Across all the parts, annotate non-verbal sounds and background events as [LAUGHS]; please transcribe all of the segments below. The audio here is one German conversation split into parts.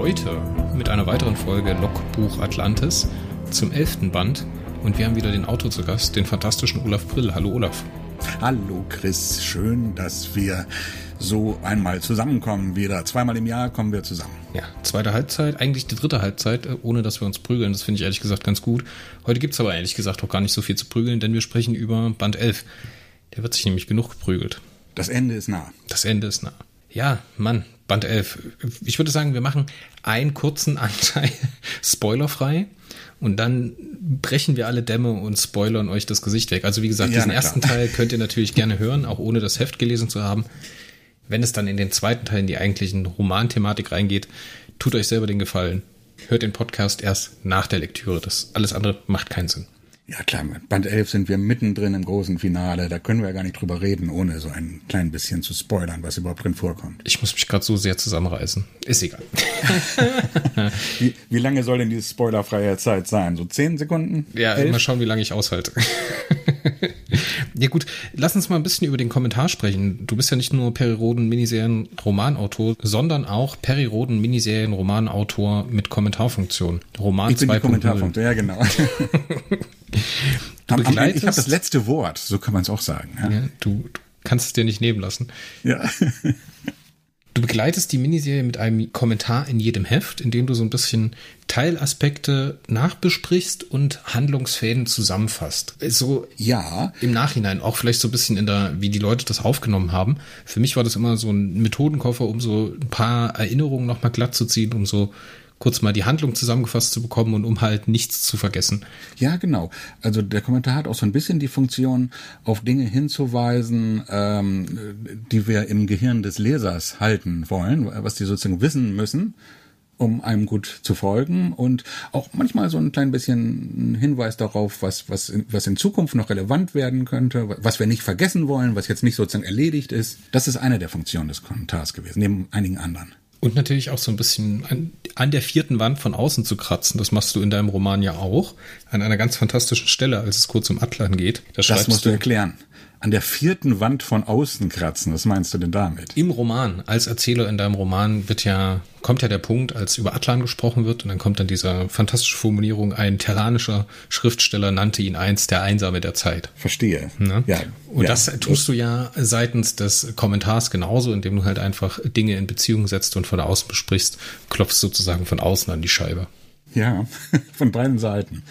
Heute mit einer weiteren Folge Logbuch Atlantis zum elften Band. Und wir haben wieder den Autor zu Gast, den fantastischen Olaf Brill. Hallo Olaf. Hallo Chris, schön, dass wir so einmal zusammenkommen wieder. Zweimal im Jahr kommen wir zusammen. Ja, zweite Halbzeit, eigentlich die dritte Halbzeit, äh, ohne dass wir uns prügeln. Das finde ich ehrlich gesagt ganz gut. Heute gibt es aber ehrlich gesagt auch gar nicht so viel zu prügeln, denn wir sprechen über Band 11. Der wird sich nämlich genug geprügelt. Das Ende ist nah. Das Ende ist nah. Ja, Mann, Band 11. Ich würde sagen, wir machen einen kurzen Anteil [LAUGHS] spoilerfrei und dann brechen wir alle Dämme und spoilern euch das Gesicht weg. Also wie gesagt, ja, diesen ersten Teil könnt ihr natürlich gerne hören, auch ohne das Heft gelesen zu haben. Wenn es dann in den zweiten Teil in die eigentlichen Romanthematik reingeht, tut euch selber den Gefallen. Hört den Podcast erst nach der Lektüre. Das alles andere macht keinen Sinn. Ja klar, Band 11 sind wir mittendrin im großen Finale. Da können wir ja gar nicht drüber reden, ohne so ein klein bisschen zu spoilern, was überhaupt drin vorkommt. Ich muss mich gerade so sehr zusammenreißen. Ist egal. [LAUGHS] wie, wie, lange soll denn diese spoilerfreie Zeit sein? So zehn Sekunden? Ja, Elf? mal schauen, wie lange ich aushalte. [LAUGHS] ja gut, lass uns mal ein bisschen über den Kommentar sprechen. Du bist ja nicht nur Periroden-Miniserien-Romanautor, sondern auch Periroden-Miniserien-Romanautor mit Kommentarfunktion. Roman ich bin die Kommentarfunktion, ja genau. [LAUGHS] Du ich habe das letzte Wort, so kann man es auch sagen. Ja. Ja, du, du kannst es dir nicht nehmen lassen. Ja. [LAUGHS] Du begleitest die Miniserie mit einem Kommentar in jedem Heft, in dem du so ein bisschen Teilaspekte nachbesprichst und Handlungsfäden zusammenfasst. So ja. im Nachhinein, auch vielleicht so ein bisschen in der, wie die Leute das aufgenommen haben. Für mich war das immer so ein Methodenkoffer, um so ein paar Erinnerungen nochmal glatt zu ziehen, um so kurz mal die Handlung zusammengefasst zu bekommen und um halt nichts zu vergessen. Ja, genau. Also der Kommentar hat auch so ein bisschen die Funktion, auf Dinge hinzuweisen, ähm, die wir im Gehirn des Lesers halten wollen, was die sozusagen wissen müssen um einem gut zu folgen und auch manchmal so ein klein bisschen Hinweis darauf, was, was, was in Zukunft noch relevant werden könnte, was wir nicht vergessen wollen, was jetzt nicht sozusagen erledigt ist. Das ist eine der Funktionen des Kommentars gewesen, neben einigen anderen. Und natürlich auch so ein bisschen an, an, der vierten Wand von außen zu kratzen. Das machst du in deinem Roman ja auch. An einer ganz fantastischen Stelle, als es kurz um Atlan geht. Da das musst du erklären an der vierten Wand von außen kratzen. Was meinst du denn damit? Im Roman, als Erzähler in deinem Roman wird ja, kommt ja der Punkt, als über Atlan gesprochen wird und dann kommt dann diese fantastische Formulierung, ein terranischer Schriftsteller nannte ihn einst der Einsame der Zeit. Verstehe. Ne? Ja. Und ja, das tust du ja seitens des Kommentars genauso, indem du halt einfach Dinge in Beziehung setzt und von außen besprichst, klopfst sozusagen von außen an die Scheibe. Ja, [LAUGHS] von beiden Seiten.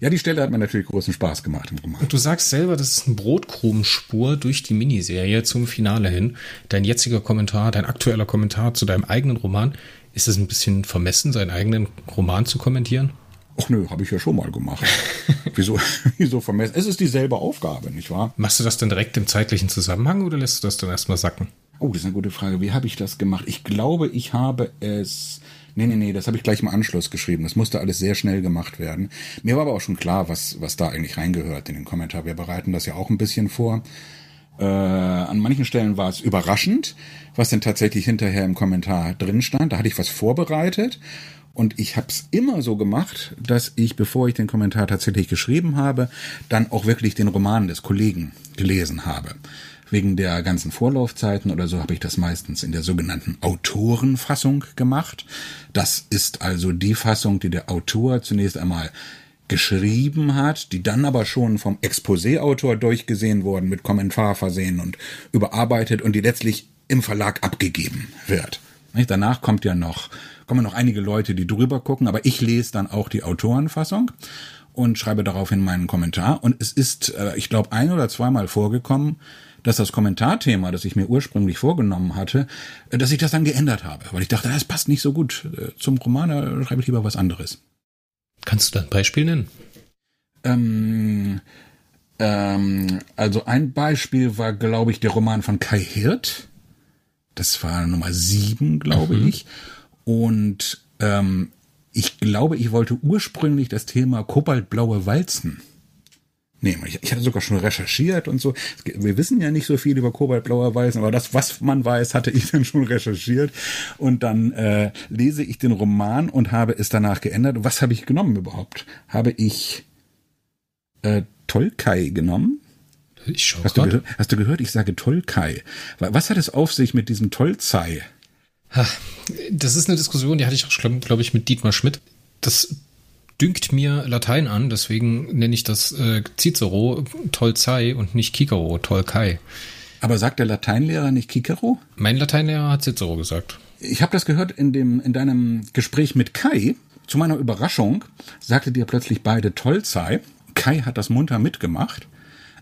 Ja, die Stelle hat mir natürlich großen Spaß gemacht im Roman. Und du sagst selber, das ist eine Brotkrumenspur durch die Miniserie zum Finale hin. Dein jetziger Kommentar, dein aktueller Kommentar zu deinem eigenen Roman, ist es ein bisschen vermessen, seinen eigenen Roman zu kommentieren? Ach nö, habe ich ja schon mal gemacht. [LAUGHS] wieso, [LAUGHS] wieso vermessen? Es ist dieselbe Aufgabe, nicht wahr? Machst du das dann direkt im zeitlichen Zusammenhang oder lässt du das dann erstmal sacken? Oh, das ist eine gute Frage. Wie habe ich das gemacht? Ich glaube, ich habe es Nee, nee, nee, das habe ich gleich im Anschluss geschrieben. Das musste alles sehr schnell gemacht werden. Mir war aber auch schon klar, was, was da eigentlich reingehört in den Kommentar. Wir bereiten das ja auch ein bisschen vor. Äh, an manchen Stellen war es überraschend, was denn tatsächlich hinterher im Kommentar drin stand. Da hatte ich was vorbereitet. Und ich habe es immer so gemacht, dass ich, bevor ich den Kommentar tatsächlich geschrieben habe, dann auch wirklich den Roman des Kollegen gelesen habe. Wegen der ganzen Vorlaufzeiten oder so habe ich das meistens in der sogenannten Autorenfassung gemacht. Das ist also die Fassung, die der Autor zunächst einmal geschrieben hat, die dann aber schon vom Exposé-Autor durchgesehen worden, mit Kommentar versehen und überarbeitet und die letztlich im Verlag abgegeben wird. Danach kommt ja noch, kommen noch einige Leute, die drüber gucken, aber ich lese dann auch die Autorenfassung und schreibe daraufhin meinen Kommentar. Und es ist, äh, ich glaube, ein oder zweimal vorgekommen, dass das Kommentarthema, das ich mir ursprünglich vorgenommen hatte, äh, dass ich das dann geändert habe, weil ich dachte, das passt nicht so gut äh, zum Roman, da schreibe ich lieber was anderes. Kannst du da ein Beispiel nennen? Ähm, ähm, also ein Beispiel war, glaube ich, der Roman von Kai Hirt. Das war Nummer sieben, glaube mhm. ich. Und ähm, ich glaube, ich wollte ursprünglich das Thema kobaltblaue Walzen nehmen. Ich, ich hatte sogar schon recherchiert und so. Wir wissen ja nicht so viel über kobaltblauer Weißen, aber das, was man weiß, hatte ich [LAUGHS] dann schon recherchiert. Und dann äh, lese ich den Roman und habe es danach geändert. Was habe ich genommen überhaupt? Habe ich äh, Tolkai genommen? Ich schau hast, du gehört, hast du gehört? Ich sage Tolkai. Was hat es auf sich mit diesem Tolzei? Das ist eine Diskussion, die hatte ich auch, glaube ich, mit Dietmar Schmidt. Das dünkt mir Latein an, deswegen nenne ich das äh, Cicero Tolzei und nicht Cicero Tolkai. Aber sagt der Lateinlehrer nicht Cicero? Mein Lateinlehrer hat Cicero gesagt. Ich habe das gehört in dem in deinem Gespräch mit Kai. Zu meiner Überraschung sagte dir plötzlich beide Tolzei. Kai hat das munter mitgemacht.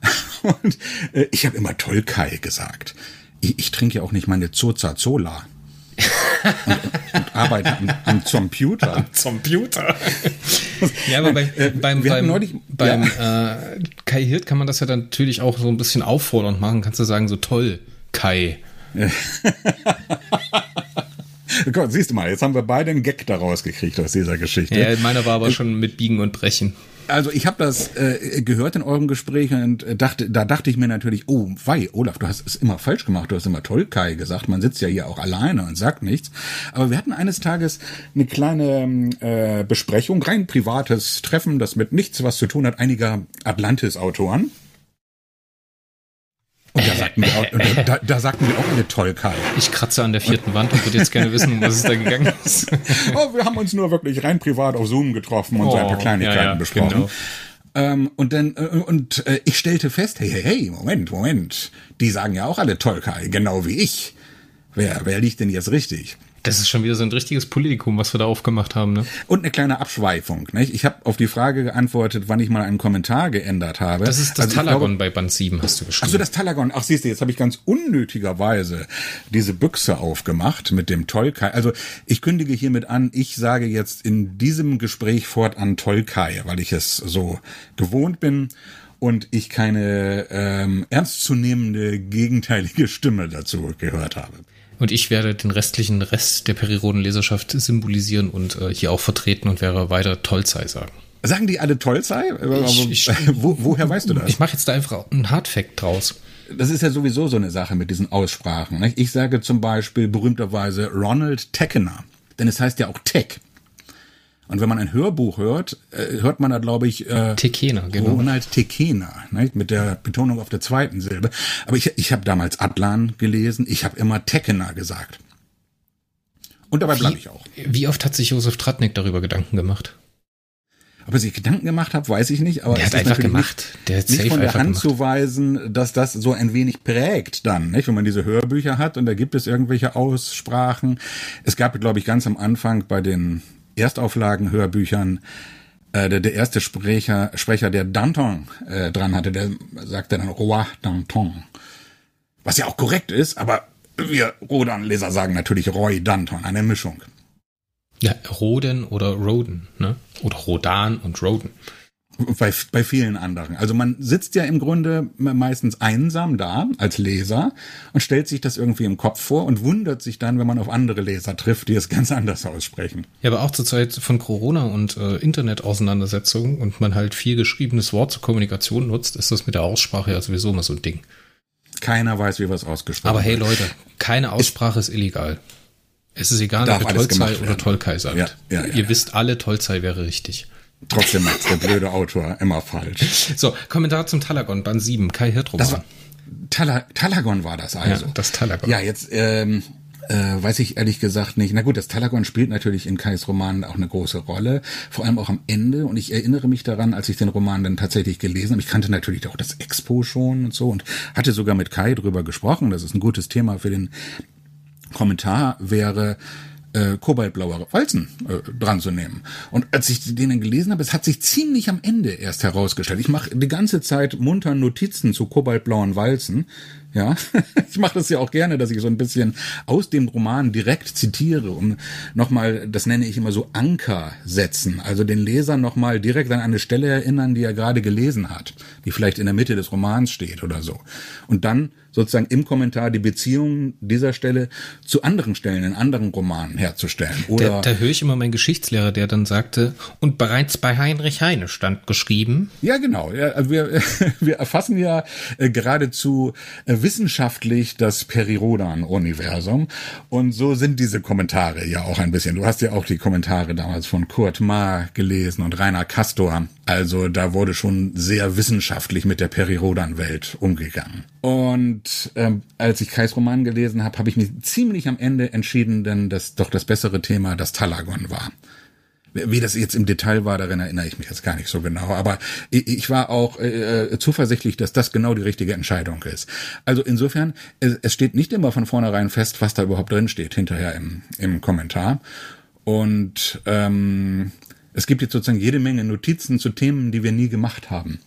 [LAUGHS] Und äh, ich habe immer Tolkai gesagt. Ich, ich trinke ja auch nicht meine Zoza Zola und, und arbeite am, am Computer. Am Computer. ja, aber bei, äh, beim, beim, neulich, beim ja. äh, Kai Hirt kann man das ja dann natürlich auch so ein bisschen auffordernd machen. Kannst du sagen, so toll, Kai. [LAUGHS] Gott, siehst du mal, jetzt haben wir beide einen Gag daraus gekriegt aus dieser Geschichte. Ja, meiner war aber schon mit Biegen und Brechen. Also ich habe das äh, gehört in eurem Gespräch und äh, dachte, da dachte ich mir natürlich, oh, wei, Olaf, du hast es immer falsch gemacht, du hast immer Tolkai gesagt, man sitzt ja hier auch alleine und sagt nichts. Aber wir hatten eines Tages eine kleine äh, Besprechung, rein privates Treffen, das mit nichts was zu tun hat, einiger Atlantis-Autoren. Und da sagten wir auch, da, da sagten wir auch eine Tollkeit. Ich kratze an der vierten Wand und würde jetzt gerne wissen, um was es da gegangen ist. [LAUGHS] oh, wir haben uns nur wirklich rein privat auf Zoom getroffen und oh, so ein paar oh, Kleinigkeiten ja, ja, besprochen. Genau. Ähm, und dann, äh, und äh, ich stellte fest, hey, hey, hey, Moment, Moment. Die sagen ja auch alle Tolkai, genau wie ich. Wer, wer liegt denn jetzt richtig? Das ist schon wieder so ein richtiges Politikum, was wir da aufgemacht haben. Ne? Und eine kleine Abschweifung. Nicht? Ich habe auf die Frage geantwortet, wann ich mal einen Kommentar geändert habe. Das ist das also Talagon glaube, bei Band 7, hast du geschrieben. Achso, das Talagon. Ach, siehst du, jetzt habe ich ganz unnötigerweise diese Büchse aufgemacht mit dem Tolkai. Also ich kündige hiermit an, ich sage jetzt in diesem Gespräch fortan Tolkai, weil ich es so gewohnt bin und ich keine ähm, ernstzunehmende gegenteilige Stimme dazu gehört habe. Und ich werde den restlichen Rest der Periroden-Leserschaft symbolisieren und äh, hier auch vertreten und wäre weiter Tollzei sagen. Sagen die alle Tollzei? Ich, ich, [LAUGHS] Wo, woher weißt du das? Ich mache jetzt da einfach einen Hardfact draus. Das ist ja sowieso so eine Sache mit diesen Aussprachen. Nicht? Ich sage zum Beispiel berühmterweise Ronald Teckener, denn es heißt ja auch Tech. Und wenn man ein Hörbuch hört, äh, hört man da, glaube ich, äh, Tekena, genau. Ronald Tekena, ne? mit der Betonung auf der zweiten Silbe. Aber ich, ich habe damals Atlan gelesen, ich habe immer Tekena gesagt. Und dabei bleibe ich auch. Wie oft hat sich Josef Tratnik darüber Gedanken gemacht? Ob er sich Gedanken gemacht hat, weiß ich nicht. Aber der hat einfach gemacht. Der hat nicht von der Hand gemacht. zu weisen, dass das so ein wenig prägt dann, nicht? wenn man diese Hörbücher hat und da gibt es irgendwelche Aussprachen. Es gab, glaube ich, ganz am Anfang bei den Erstauflagen, Hörbüchern, äh, der, der erste Sprecher, Sprecher, der Danton äh, dran hatte, der sagte dann Roi Danton. Was ja auch korrekt ist, aber wir Rodan-Leser sagen natürlich Roy Danton, eine Mischung. Ja, Roden oder Roden, ne? Oder Rodan und Roden. Bei, bei vielen anderen. Also man sitzt ja im Grunde meistens einsam da als Leser und stellt sich das irgendwie im Kopf vor und wundert sich dann, wenn man auf andere Leser trifft, die es [LAUGHS] ganz anders aussprechen. Ja, aber auch zur Zeit von Corona und äh, Internet-Auseinandersetzungen und man halt viel geschriebenes Wort zur Kommunikation nutzt, ist das mit der Aussprache ja sowieso immer so ein Ding. Keiner weiß, wie was ausgesprochen Aber hey Leute, keine Aussprache ist, ist illegal. Es ist egal, ob ihr Tolzei oder Tolkai sagt. Ja, ja, ja, ihr wisst alle, Tolzei wäre richtig. Trotzdem macht der blöde Autor immer falsch. So, Kommentar zum Talagon, Band 7, Kai Hirtroman. Das Tala Talagon war das also. Ja, das Talagon. Ja, jetzt ähm, äh, weiß ich ehrlich gesagt nicht. Na gut, das Talagon spielt natürlich in Kais Roman auch eine große Rolle, vor allem auch am Ende. Und ich erinnere mich daran, als ich den Roman dann tatsächlich gelesen habe. Ich kannte natürlich auch das Expo schon und so und hatte sogar mit Kai drüber gesprochen. Das ist ein gutes Thema für den Kommentar wäre äh, kobaltblaue Walzen äh, dran zu nehmen. Und als ich denen gelesen habe, es hat sich ziemlich am Ende erst herausgestellt. Ich mache die ganze Zeit munter Notizen zu kobaltblauen Walzen. Ja, [LAUGHS] ich mache das ja auch gerne, dass ich so ein bisschen aus dem Roman direkt zitiere, um nochmal, das nenne ich immer so Anker setzen, also den Leser nochmal direkt an eine Stelle erinnern, die er gerade gelesen hat, die vielleicht in der Mitte des Romans steht oder so. Und dann sozusagen im Kommentar die Beziehung dieser Stelle zu anderen Stellen in anderen Romanen herzustellen. Oder da, da höre ich immer meinen Geschichtslehrer, der dann sagte, und bereits bei Heinrich Heine stand geschrieben. Ja, genau. Ja, wir, [LAUGHS] wir erfassen ja äh, geradezu äh, wissenschaftlich das Perirodan-Universum. Und so sind diese Kommentare ja auch ein bisschen. Du hast ja auch die Kommentare damals von Kurt Ma gelesen und Rainer Castor. Also da wurde schon sehr wissenschaftlich mit der Perirodan-Welt umgegangen. Und ähm, als ich Kais Roman gelesen habe, habe ich mich ziemlich am Ende entschieden, denn das doch das bessere Thema das Talagon war. Wie das jetzt im Detail war, daran erinnere ich mich jetzt gar nicht so genau. Aber ich war auch äh, zuversichtlich, dass das genau die richtige Entscheidung ist. Also insofern, es, es steht nicht immer von vornherein fest, was da überhaupt drin steht, hinterher im, im Kommentar. Und ähm, es gibt jetzt sozusagen jede Menge Notizen zu Themen, die wir nie gemacht haben.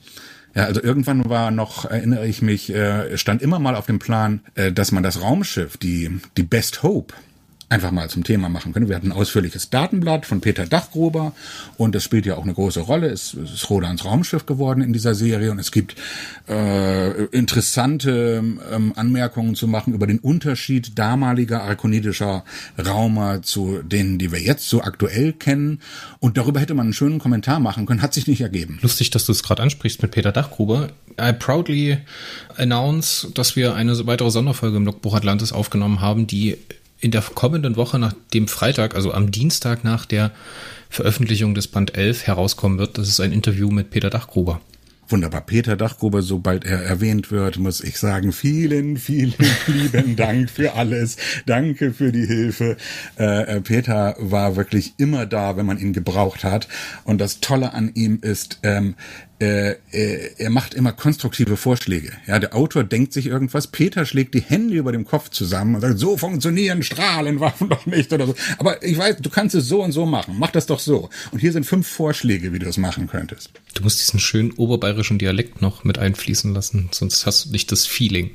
Ja, also irgendwann war noch, erinnere ich mich, äh, stand immer mal auf dem Plan, äh, dass man das Raumschiff, die, die Best Hope, einfach mal zum Thema machen können. Wir hatten ein ausführliches Datenblatt von Peter Dachgruber und das spielt ja auch eine große Rolle. Es ist Rodans Raumschiff geworden in dieser Serie und es gibt äh, interessante ähm, Anmerkungen zu machen über den Unterschied damaliger arkonidischer Raumer zu denen, die wir jetzt so aktuell kennen. Und darüber hätte man einen schönen Kommentar machen können, hat sich nicht ergeben. Lustig, dass du es gerade ansprichst mit Peter Dachgruber. I proudly announce, dass wir eine weitere Sonderfolge im Logbuch Atlantis aufgenommen haben, die in der kommenden Woche nach dem Freitag, also am Dienstag nach der Veröffentlichung des Band 11 herauskommen wird. Das ist ein Interview mit Peter Dachgruber. Wunderbar. Peter Dachgruber, sobald er erwähnt wird, muss ich sagen, vielen, vielen [LAUGHS] lieben Dank für alles. Danke für die Hilfe. Äh, Peter war wirklich immer da, wenn man ihn gebraucht hat. Und das Tolle an ihm ist, ähm, äh, äh, er macht immer konstruktive Vorschläge. Ja, der Autor denkt sich irgendwas, Peter schlägt die Hände über dem Kopf zusammen und sagt, so funktionieren Strahlenwaffen doch nicht oder so. Aber ich weiß, du kannst es so und so machen. Mach das doch so. Und hier sind fünf Vorschläge, wie du es machen könntest. Du musst diesen schönen oberbayerischen Dialekt noch mit einfließen lassen, sonst hast du nicht das Feeling.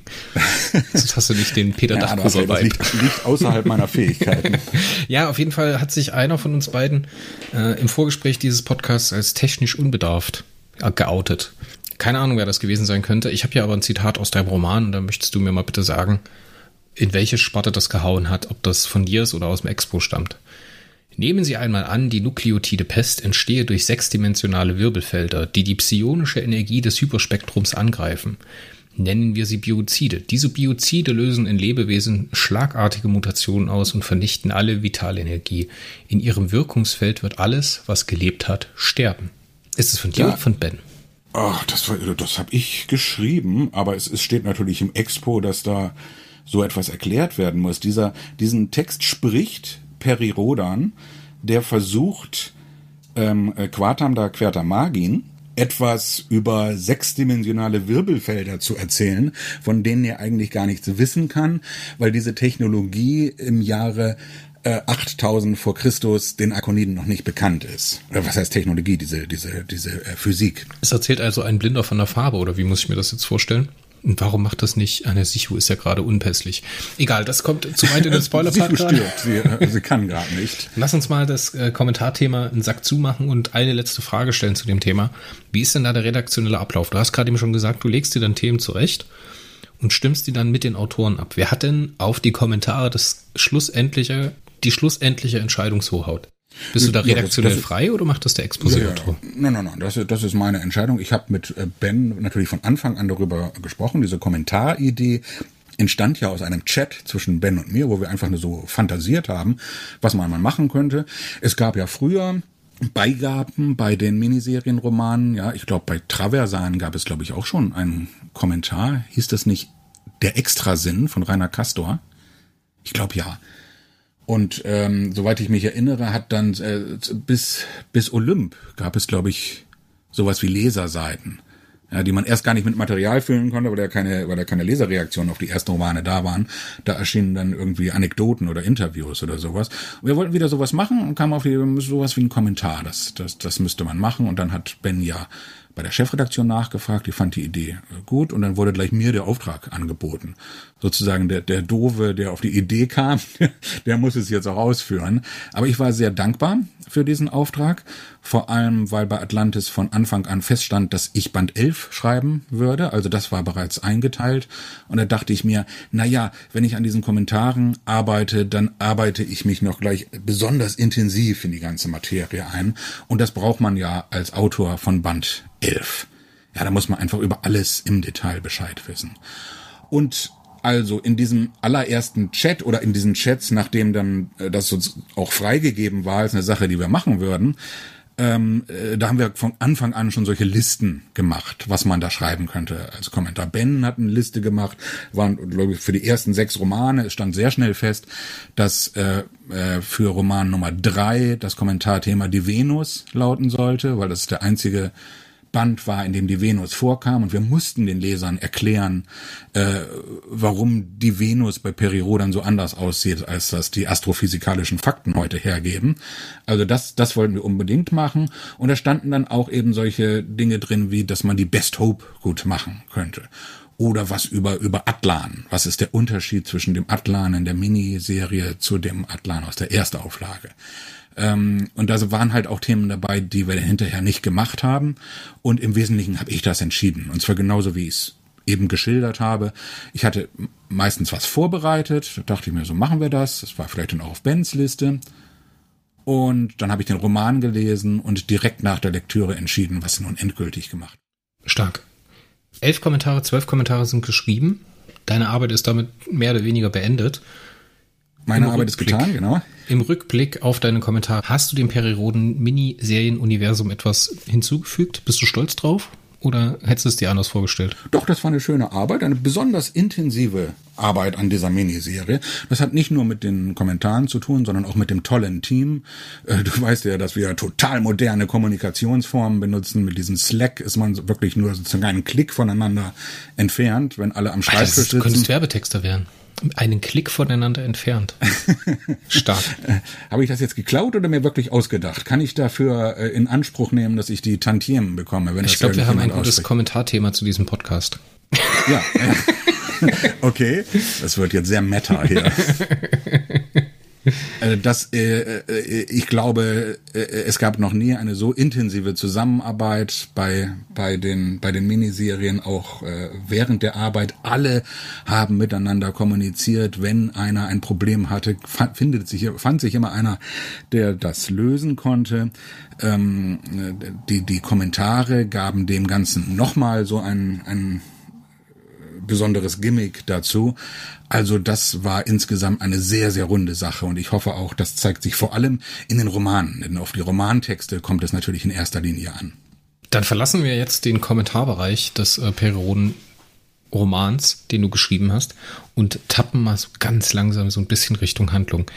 [LAUGHS] sonst hast du nicht den Peter ja, Dachgruber Das liegt, liegt außerhalb meiner Fähigkeiten. [LAUGHS] ja, auf jeden Fall hat sich einer von uns beiden äh, im Vorgespräch dieses Podcasts als technisch unbedarft geoutet. Keine Ahnung, wer das gewesen sein könnte. Ich habe hier aber ein Zitat aus deinem Roman und da möchtest du mir mal bitte sagen, in welche Sparte das gehauen hat, ob das von dir ist oder aus dem Expo stammt. Nehmen Sie einmal an, die nukleotide Pest entstehe durch sechsdimensionale Wirbelfelder, die die psionische Energie des Hyperspektrums angreifen. Nennen wir sie Biozide. Diese Biozide lösen in Lebewesen schlagartige Mutationen aus und vernichten alle Vitalenergie. In ihrem Wirkungsfeld wird alles, was gelebt hat, sterben. Ist es von dir ja. oder von Ben? Ach, das, war, das habe ich geschrieben, aber es, es steht natürlich im Expo, dass da so etwas erklärt werden muss. Dieser, diesen Text spricht Peri Rodan, der versucht, ähm, Quatam da Quertamagin etwas über sechsdimensionale Wirbelfelder zu erzählen, von denen er eigentlich gar nichts wissen kann, weil diese Technologie im Jahre äh, 8000 vor Christus den Akoniden noch nicht bekannt ist. Oder was heißt Technologie, diese, diese, diese äh, Physik. Es erzählt also ein Blinder von der Farbe, oder wie muss ich mir das jetzt vorstellen? Und warum macht das nicht? Anne Sichu ist ja gerade unpässlich. Egal, das kommt zu weit in den [LAUGHS] Spoiler-Part stirbt, sie, äh, sie kann gerade nicht. Lass uns mal das äh, Kommentarthema einen Sack zumachen und eine letzte Frage stellen zu dem Thema. Wie ist denn da der redaktionelle Ablauf? Du hast gerade eben schon gesagt, du legst dir dann Themen zurecht und stimmst die dann mit den Autoren ab. Wer hat denn auf die Kommentare das schlussendliche die schlussendliche Entscheidungshoheit. Bist du da redaktionell ja, das, das frei oder macht das der Expositor? Ja, nein, nein, nein, das, das ist meine Entscheidung. Ich habe mit äh, Ben natürlich von Anfang an darüber gesprochen. Diese Kommentaridee entstand ja aus einem Chat zwischen Ben und mir, wo wir einfach nur so fantasiert haben, was man mal machen könnte. Es gab ja früher Beigaben bei den Miniserienromanen. Ja, ich glaube, bei Traversan gab es, glaube ich, auch schon einen Kommentar. Hieß das nicht Der Extrasinn von Rainer Castor? Ich glaube ja. Und ähm, soweit ich mich erinnere, hat dann äh, bis bis Olymp gab es, glaube ich, sowas wie Leserseiten, ja, die man erst gar nicht mit Material füllen konnte, weil da keine, weil da keine Leserreaktionen auf die ersten Romane da waren. Da erschienen dann irgendwie Anekdoten oder Interviews oder sowas. Und wir wollten wieder sowas machen und kamen auf die, sowas wie ein Kommentar. Das, das, das müsste man machen. Und dann hat Ben ja bei der Chefredaktion nachgefragt, die fand die Idee äh, gut und dann wurde gleich mir der Auftrag angeboten. Sozusagen der, der Dove, der auf die Idee kam, [LAUGHS] der muss es jetzt auch ausführen. Aber ich war sehr dankbar für diesen Auftrag, vor allem weil bei Atlantis von Anfang an feststand, dass ich Band 11 schreiben würde, also das war bereits eingeteilt und da dachte ich mir, na ja, wenn ich an diesen Kommentaren arbeite, dann arbeite ich mich noch gleich besonders intensiv in die ganze Materie ein und das braucht man ja als Autor von Band 11. Ja, da muss man einfach über alles im Detail Bescheid wissen. Und also in diesem allerersten Chat oder in diesen Chats, nachdem dann äh, das uns auch freigegeben war als eine Sache, die wir machen würden, ähm, äh, da haben wir von Anfang an schon solche Listen gemacht, was man da schreiben könnte als Kommentar. Ben hat eine Liste gemacht, waren glaube ich für die ersten sechs Romane. Es stand sehr schnell fest, dass äh, äh, für Roman Nummer drei das Kommentarthema die Venus lauten sollte, weil das ist der einzige Band war, in dem die Venus vorkam und wir mussten den Lesern erklären, äh, warum die Venus bei Periro dann so anders aussieht, als das die astrophysikalischen Fakten heute hergeben. Also das, das wollten wir unbedingt machen und da standen dann auch eben solche Dinge drin, wie dass man die Best Hope gut machen könnte oder was über, über Atlan. Was ist der Unterschied zwischen dem Atlan in der Miniserie zu dem Atlan aus der Erstauflage? Ähm, und da waren halt auch Themen dabei, die wir hinterher nicht gemacht haben. Und im Wesentlichen habe ich das entschieden. Und zwar genauso, wie ich es eben geschildert habe. Ich hatte meistens was vorbereitet. Da dachte ich mir, so machen wir das. Das war vielleicht dann auch auf Bens Liste. Und dann habe ich den Roman gelesen und direkt nach der Lektüre entschieden, was nun endgültig gemacht. Stark. Elf Kommentare, zwölf Kommentare sind geschrieben. Deine Arbeit ist damit mehr oder weniger beendet. Meine Im Arbeit Rückblick, ist getan, genau. Im Rückblick auf deine Kommentare, hast du dem Periroden Miniserien-Universum etwas hinzugefügt? Bist du stolz drauf? Oder hättest du es dir anders vorgestellt? Doch, das war eine schöne Arbeit, eine besonders intensive Arbeit an dieser Miniserie. Das hat nicht nur mit den Kommentaren zu tun, sondern auch mit dem tollen Team. Äh, du weißt ja, dass wir total moderne Kommunikationsformen benutzen. Mit diesem Slack ist man wirklich nur sozusagen einen Klick voneinander entfernt, wenn alle am Schreibtisch sitzen. Du könntest Werbetexter werden einen Klick voneinander entfernt. [LAUGHS] Stark. Habe ich das jetzt geklaut oder mir wirklich ausgedacht? Kann ich dafür äh, in Anspruch nehmen, dass ich die Tantiemen bekomme? Wenn ich glaube, wir haben ein gutes ausspricht? Kommentarthema zu diesem Podcast. Ja. [LAUGHS] okay. Das wird jetzt sehr meta hier. [LAUGHS] Äh, das, äh, äh, ich glaube, äh, es gab noch nie eine so intensive Zusammenarbeit bei bei den bei den Miniserien auch äh, während der Arbeit. Alle haben miteinander kommuniziert. Wenn einer ein Problem hatte, findet sich fand sich immer einer, der das lösen konnte. Ähm, die die Kommentare gaben dem Ganzen nochmal so ein ein besonderes Gimmick dazu. Also das war insgesamt eine sehr, sehr runde Sache und ich hoffe auch, das zeigt sich vor allem in den Romanen, denn auf die Romantexte kommt es natürlich in erster Linie an. Dann verlassen wir jetzt den Kommentarbereich des äh, Perioden Romans, den du geschrieben hast, und tappen mal so ganz langsam so ein bisschen Richtung Handlung.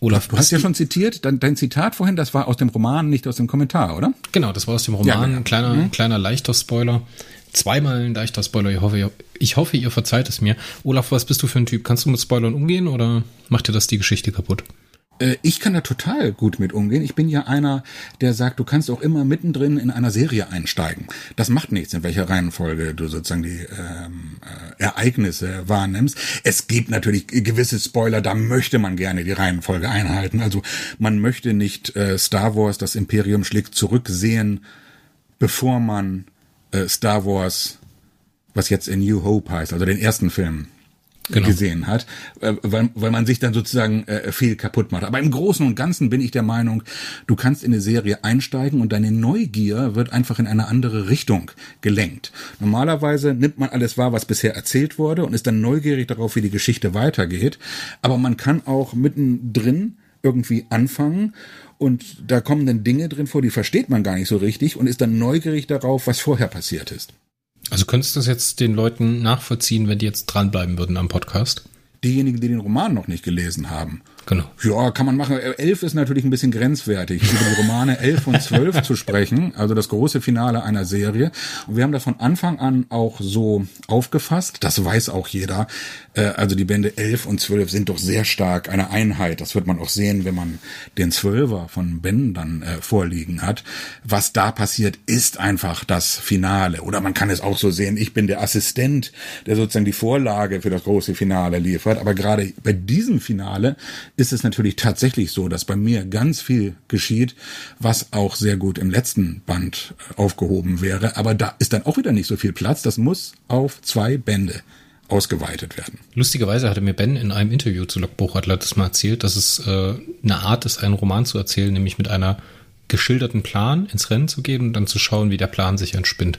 Olaf, du hast ja schon zitiert, dein, dein, Zitat vorhin, das war aus dem Roman, nicht aus dem Kommentar, oder? Genau, das war aus dem Roman, ja, genau. kleiner, mhm. kleiner leichter Spoiler zweimal ein leichter Spoiler. Ich hoffe, ich hoffe, ihr verzeiht es mir. Olaf, was bist du für ein Typ? Kannst du mit Spoilern umgehen oder macht dir das die Geschichte kaputt? Äh, ich kann da total gut mit umgehen. Ich bin ja einer, der sagt, du kannst auch immer mittendrin in einer Serie einsteigen. Das macht nichts, in welcher Reihenfolge du sozusagen die ähm, äh, Ereignisse wahrnimmst. Es gibt natürlich gewisse Spoiler, da möchte man gerne die Reihenfolge einhalten. Also man möchte nicht äh, Star Wars, das Imperium schlägt zurück sehen, bevor man äh, Star Wars, was jetzt in New Hope heißt, also den ersten Film genau. gesehen hat, äh, weil, weil man sich dann sozusagen äh, viel kaputt macht. Aber im Großen und Ganzen bin ich der Meinung, du kannst in eine Serie einsteigen und deine Neugier wird einfach in eine andere Richtung gelenkt. Normalerweise nimmt man alles wahr, was bisher erzählt wurde und ist dann neugierig darauf, wie die Geschichte weitergeht. Aber man kann auch mittendrin irgendwie anfangen und da kommen dann Dinge drin vor, die versteht man gar nicht so richtig und ist dann neugierig darauf, was vorher passiert ist. Also könntest du das jetzt den Leuten nachvollziehen, wenn die jetzt dranbleiben würden am Podcast? Diejenigen, die den Roman noch nicht gelesen haben. Genau. Ja, kann man machen. Elf ist natürlich ein bisschen grenzwertig, über die Romane elf und zwölf zu sprechen, also das große Finale einer Serie. Und wir haben das von Anfang an auch so aufgefasst. Das weiß auch jeder. Äh, also die Bände elf und zwölf sind doch sehr stark eine Einheit. Das wird man auch sehen, wenn man den Zwölfer von Ben dann äh, vorliegen hat. Was da passiert, ist einfach das Finale. Oder man kann es auch so sehen, ich bin der Assistent, der sozusagen die Vorlage für das große Finale liefert. Aber gerade bei diesem Finale ist es natürlich tatsächlich so, dass bei mir ganz viel geschieht, was auch sehr gut im letzten Band äh, aufgehoben wäre. Aber da ist dann auch wieder nicht so viel Platz. Das muss auf zwei Bände ausgeweitet werden. Lustigerweise hatte mir Ben in einem Interview zu Logbuch Atlantis mal erzählt, dass es äh, eine Art ist, einen Roman zu erzählen, nämlich mit einer geschilderten Plan ins Rennen zu geben und dann zu schauen, wie der Plan sich entspinnt.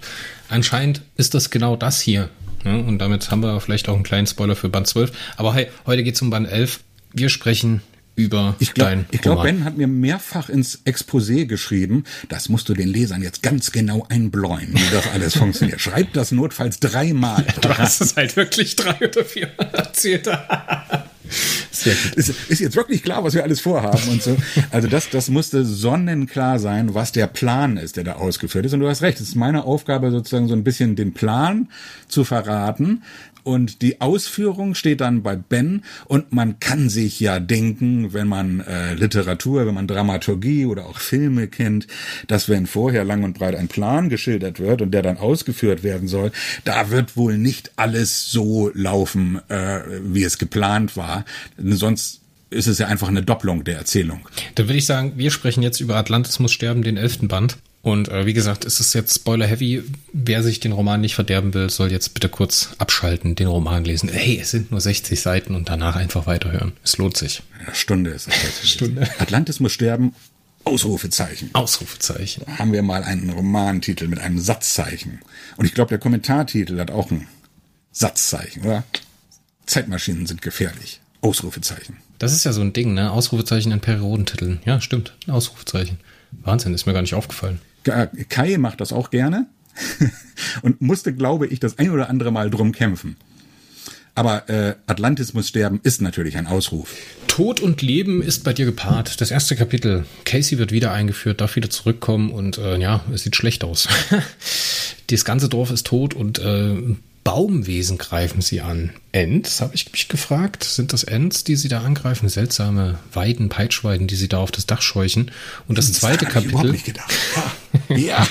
Anscheinend ist das genau das hier, Ja, und damit haben wir vielleicht auch einen kleinen Spoiler für Band 12. Aber hey, heute geht's um Band 11. Wir sprechen über ich glaub, dein Ich glaube. Ben hat mir mehrfach ins Exposé geschrieben, das musst du den Lesern jetzt ganz genau einbläuen, wie das alles funktioniert. Schreib das notfalls dreimal. [LAUGHS] Du hast es halt wirklich drei oder vier Mal erzählt. [LAUGHS] Sehr gut. Ist, ist jetzt wirklich klar, was wir alles vorhaben und so. Also das, das musste sonnenklar sein, was der Plan ist, der da ausgeführt ist. Und du hast recht, es ist meine Aufgabe sozusagen so ein bisschen den Plan zu verraten. Und die Ausführung steht dann bei Ben und man kann sich ja denken, wenn man äh, Literatur, wenn man Dramaturgie oder auch Filme kennt, dass wenn vorher lang und breit ein Plan geschildert wird und der dann ausgeführt werden soll, da wird wohl nicht alles so laufen, äh, wie es geplant war. Sonst ist es ja einfach eine Doppelung der Erzählung. Dann würde ich sagen, wir sprechen jetzt über Atlantis muss sterben, den elften Band. Und äh, wie gesagt, es ist jetzt Spoiler-heavy. Wer sich den Roman nicht verderben will, soll jetzt bitte kurz abschalten, den Roman lesen. Hey, es sind nur 60 Seiten und danach einfach weiterhören. Es lohnt sich. Eine Stunde ist jetzt. Stunde. Atlantis muss sterben. Ausrufezeichen. Ausrufezeichen. Da haben wir mal einen Romantitel mit einem Satzzeichen. Und ich glaube, der Kommentartitel hat auch ein Satzzeichen, oder? Zeitmaschinen sind gefährlich. Ausrufezeichen. Das ist ja so ein Ding, ne? Ausrufezeichen in Periodentiteln. Ja, stimmt. Ausrufezeichen. Wahnsinn, ist mir gar nicht aufgefallen. Kai macht das auch gerne [LAUGHS] und musste, glaube ich, das ein oder andere Mal drum kämpfen. Aber äh, Atlantis muss sterben ist natürlich ein Ausruf. Tod und Leben ist bei dir gepaart. Das erste Kapitel. Casey wird wieder eingeführt, darf wieder zurückkommen und äh, ja, es sieht schlecht aus. [LAUGHS] das ganze Dorf ist tot und äh, Baumwesen greifen sie an. Ents, habe ich mich gefragt. Sind das Ents, die sie da angreifen? Seltsame Weiden, Peitschweiden, die sie da auf das Dach scheuchen. Und das zweite Daran hab ich Kapitel. nicht gedacht. Ja.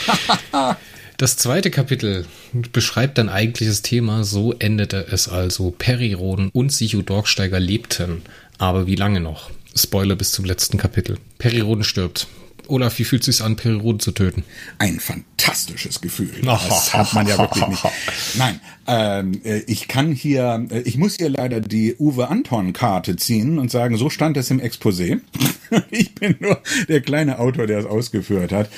[LAUGHS] Das zweite Kapitel beschreibt dann eigentliches Thema. So endete es also. Periroden und Sichu Dorksteiger lebten. Aber wie lange noch? Spoiler bis zum letzten Kapitel. Periroden stirbt. Olaf, wie fühlt es sich an, Periroden zu töten? ein fantastisches Gefühl. [LAUGHS] Das hat man ja wirklich nicht. Nein, ähm, äh, ich kann hier, äh, ich muss hier leider die Uwe Anton Karte ziehen und sagen, so stand es im Exposé. [LAUGHS] ich bin nur der kleine Autor, der es ausgeführt hat.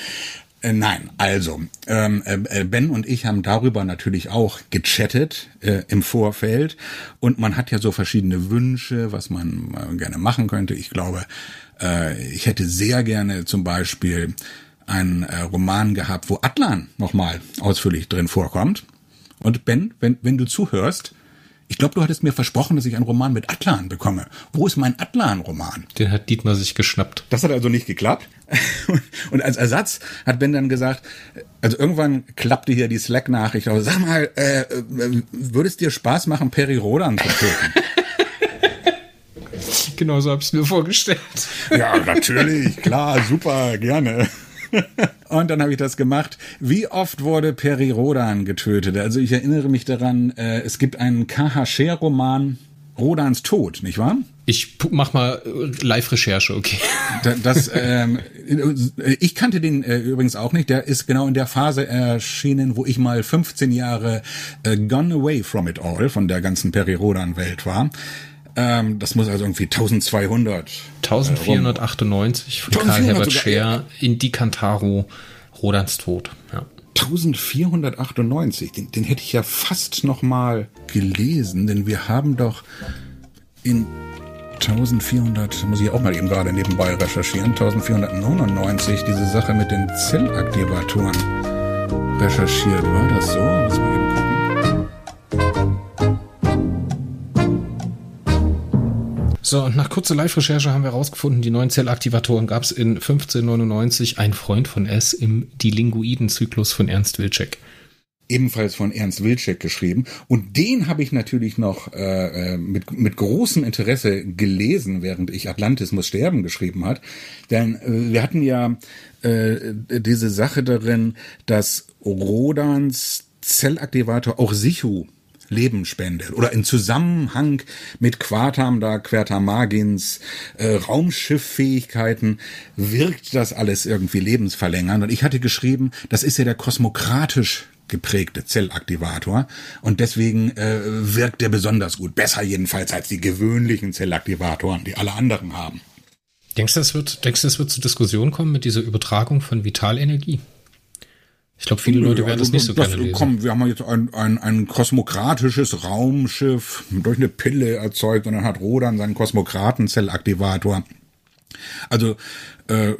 Äh, Nein, also ähm, äh, Ben und ich haben darüber natürlich auch gechattet äh, im Vorfeld und man hat ja so verschiedene Wünsche, was man äh, gerne machen könnte. Ich glaube, äh, ich hätte sehr gerne zum Beispiel einen äh, Roman gehabt, wo Atlan nochmal ausführlich drin vorkommt. Und Ben, wenn, wenn du zuhörst, ich glaube, du hattest mir versprochen, dass ich einen Roman mit Atlan bekomme. Wo ist mein Atlan-Roman? Den hat Dietmar sich geschnappt. Das hat also nicht geklappt. [LAUGHS] Und als Ersatz hat Ben dann gesagt, also irgendwann klappte hier die Slack-Nachricht auf. Sag mal, äh, äh, würde es dir Spaß machen, Peri Rodan zu töten? [LAUGHS] Genau so habe ich es mir vorgestellt. ja, natürlich, klar, super, gerne. Und dann habe ich das gemacht. Wie oft wurde Peri Rodan getötet? Also ich erinnere mich daran, äh, es gibt einen KH-Roman Rodans Tod, nicht wahr? Ich mach mal äh, Live-Recherche, okay. Da- Das, ähm, ich kannte den äh, übrigens auch nicht. Der ist genau in der Phase erschienen, wo ich mal 15 Jahre äh, gone away from it all, von der ganzen Peri-Rodan-Welt war. Ähm, das muss also irgendwie 1200. 1498 von Karl 1400 Herbert Scheer in Die Cantaro Rodans Tod. Ja. 1498. Den, den hätte ich ja fast noch mal gelesen, denn wir haben doch in 1400, muss ich auch mal eben gerade nebenbei recherchieren, 1499 diese Sache mit den Zellaktivatoren recherchiert. War das so? So, und nach kurzer Live-Recherche haben wir herausgefunden, die neuen Zellaktivatoren gab es in 1599 ein Freund von S im Die Linguiden-Zyklus von Ernst Wilczek. ebenfalls von Ernst Wilczek geschrieben. Und den habe ich natürlich noch äh, äh, mit, mit großem Interesse gelesen, während ich Atlantis muss sterben geschrieben hat. Denn äh, wir hatten ja äh, diese Sache darin, dass Rodans Zellaktivator auch Sichu Leben spendet oder in Zusammenhang mit Quartam da Quertamagins äh, Raumschifffähigkeiten wirkt das alles irgendwie lebensverlängernd und ich hatte geschrieben, das ist ja der kosmokratisch geprägte Zellaktivator und deswegen äh, wirkt der besonders gut, besser jedenfalls als die gewöhnlichen Zellaktivatoren, die alle anderen haben. Denkst du, das wird, denkst du, das wird zur Diskussion kommen mit dieser Übertragung von Vitalenergie? Ich glaube, viele Leute werden das nicht so das, gerne lesen. Komm, wir haben jetzt ein, ein, ein kosmokratisches Raumschiff durch eine Pille erzeugt und dann hat Rodan seinen Kosmokratenzellaktivator. Also äh,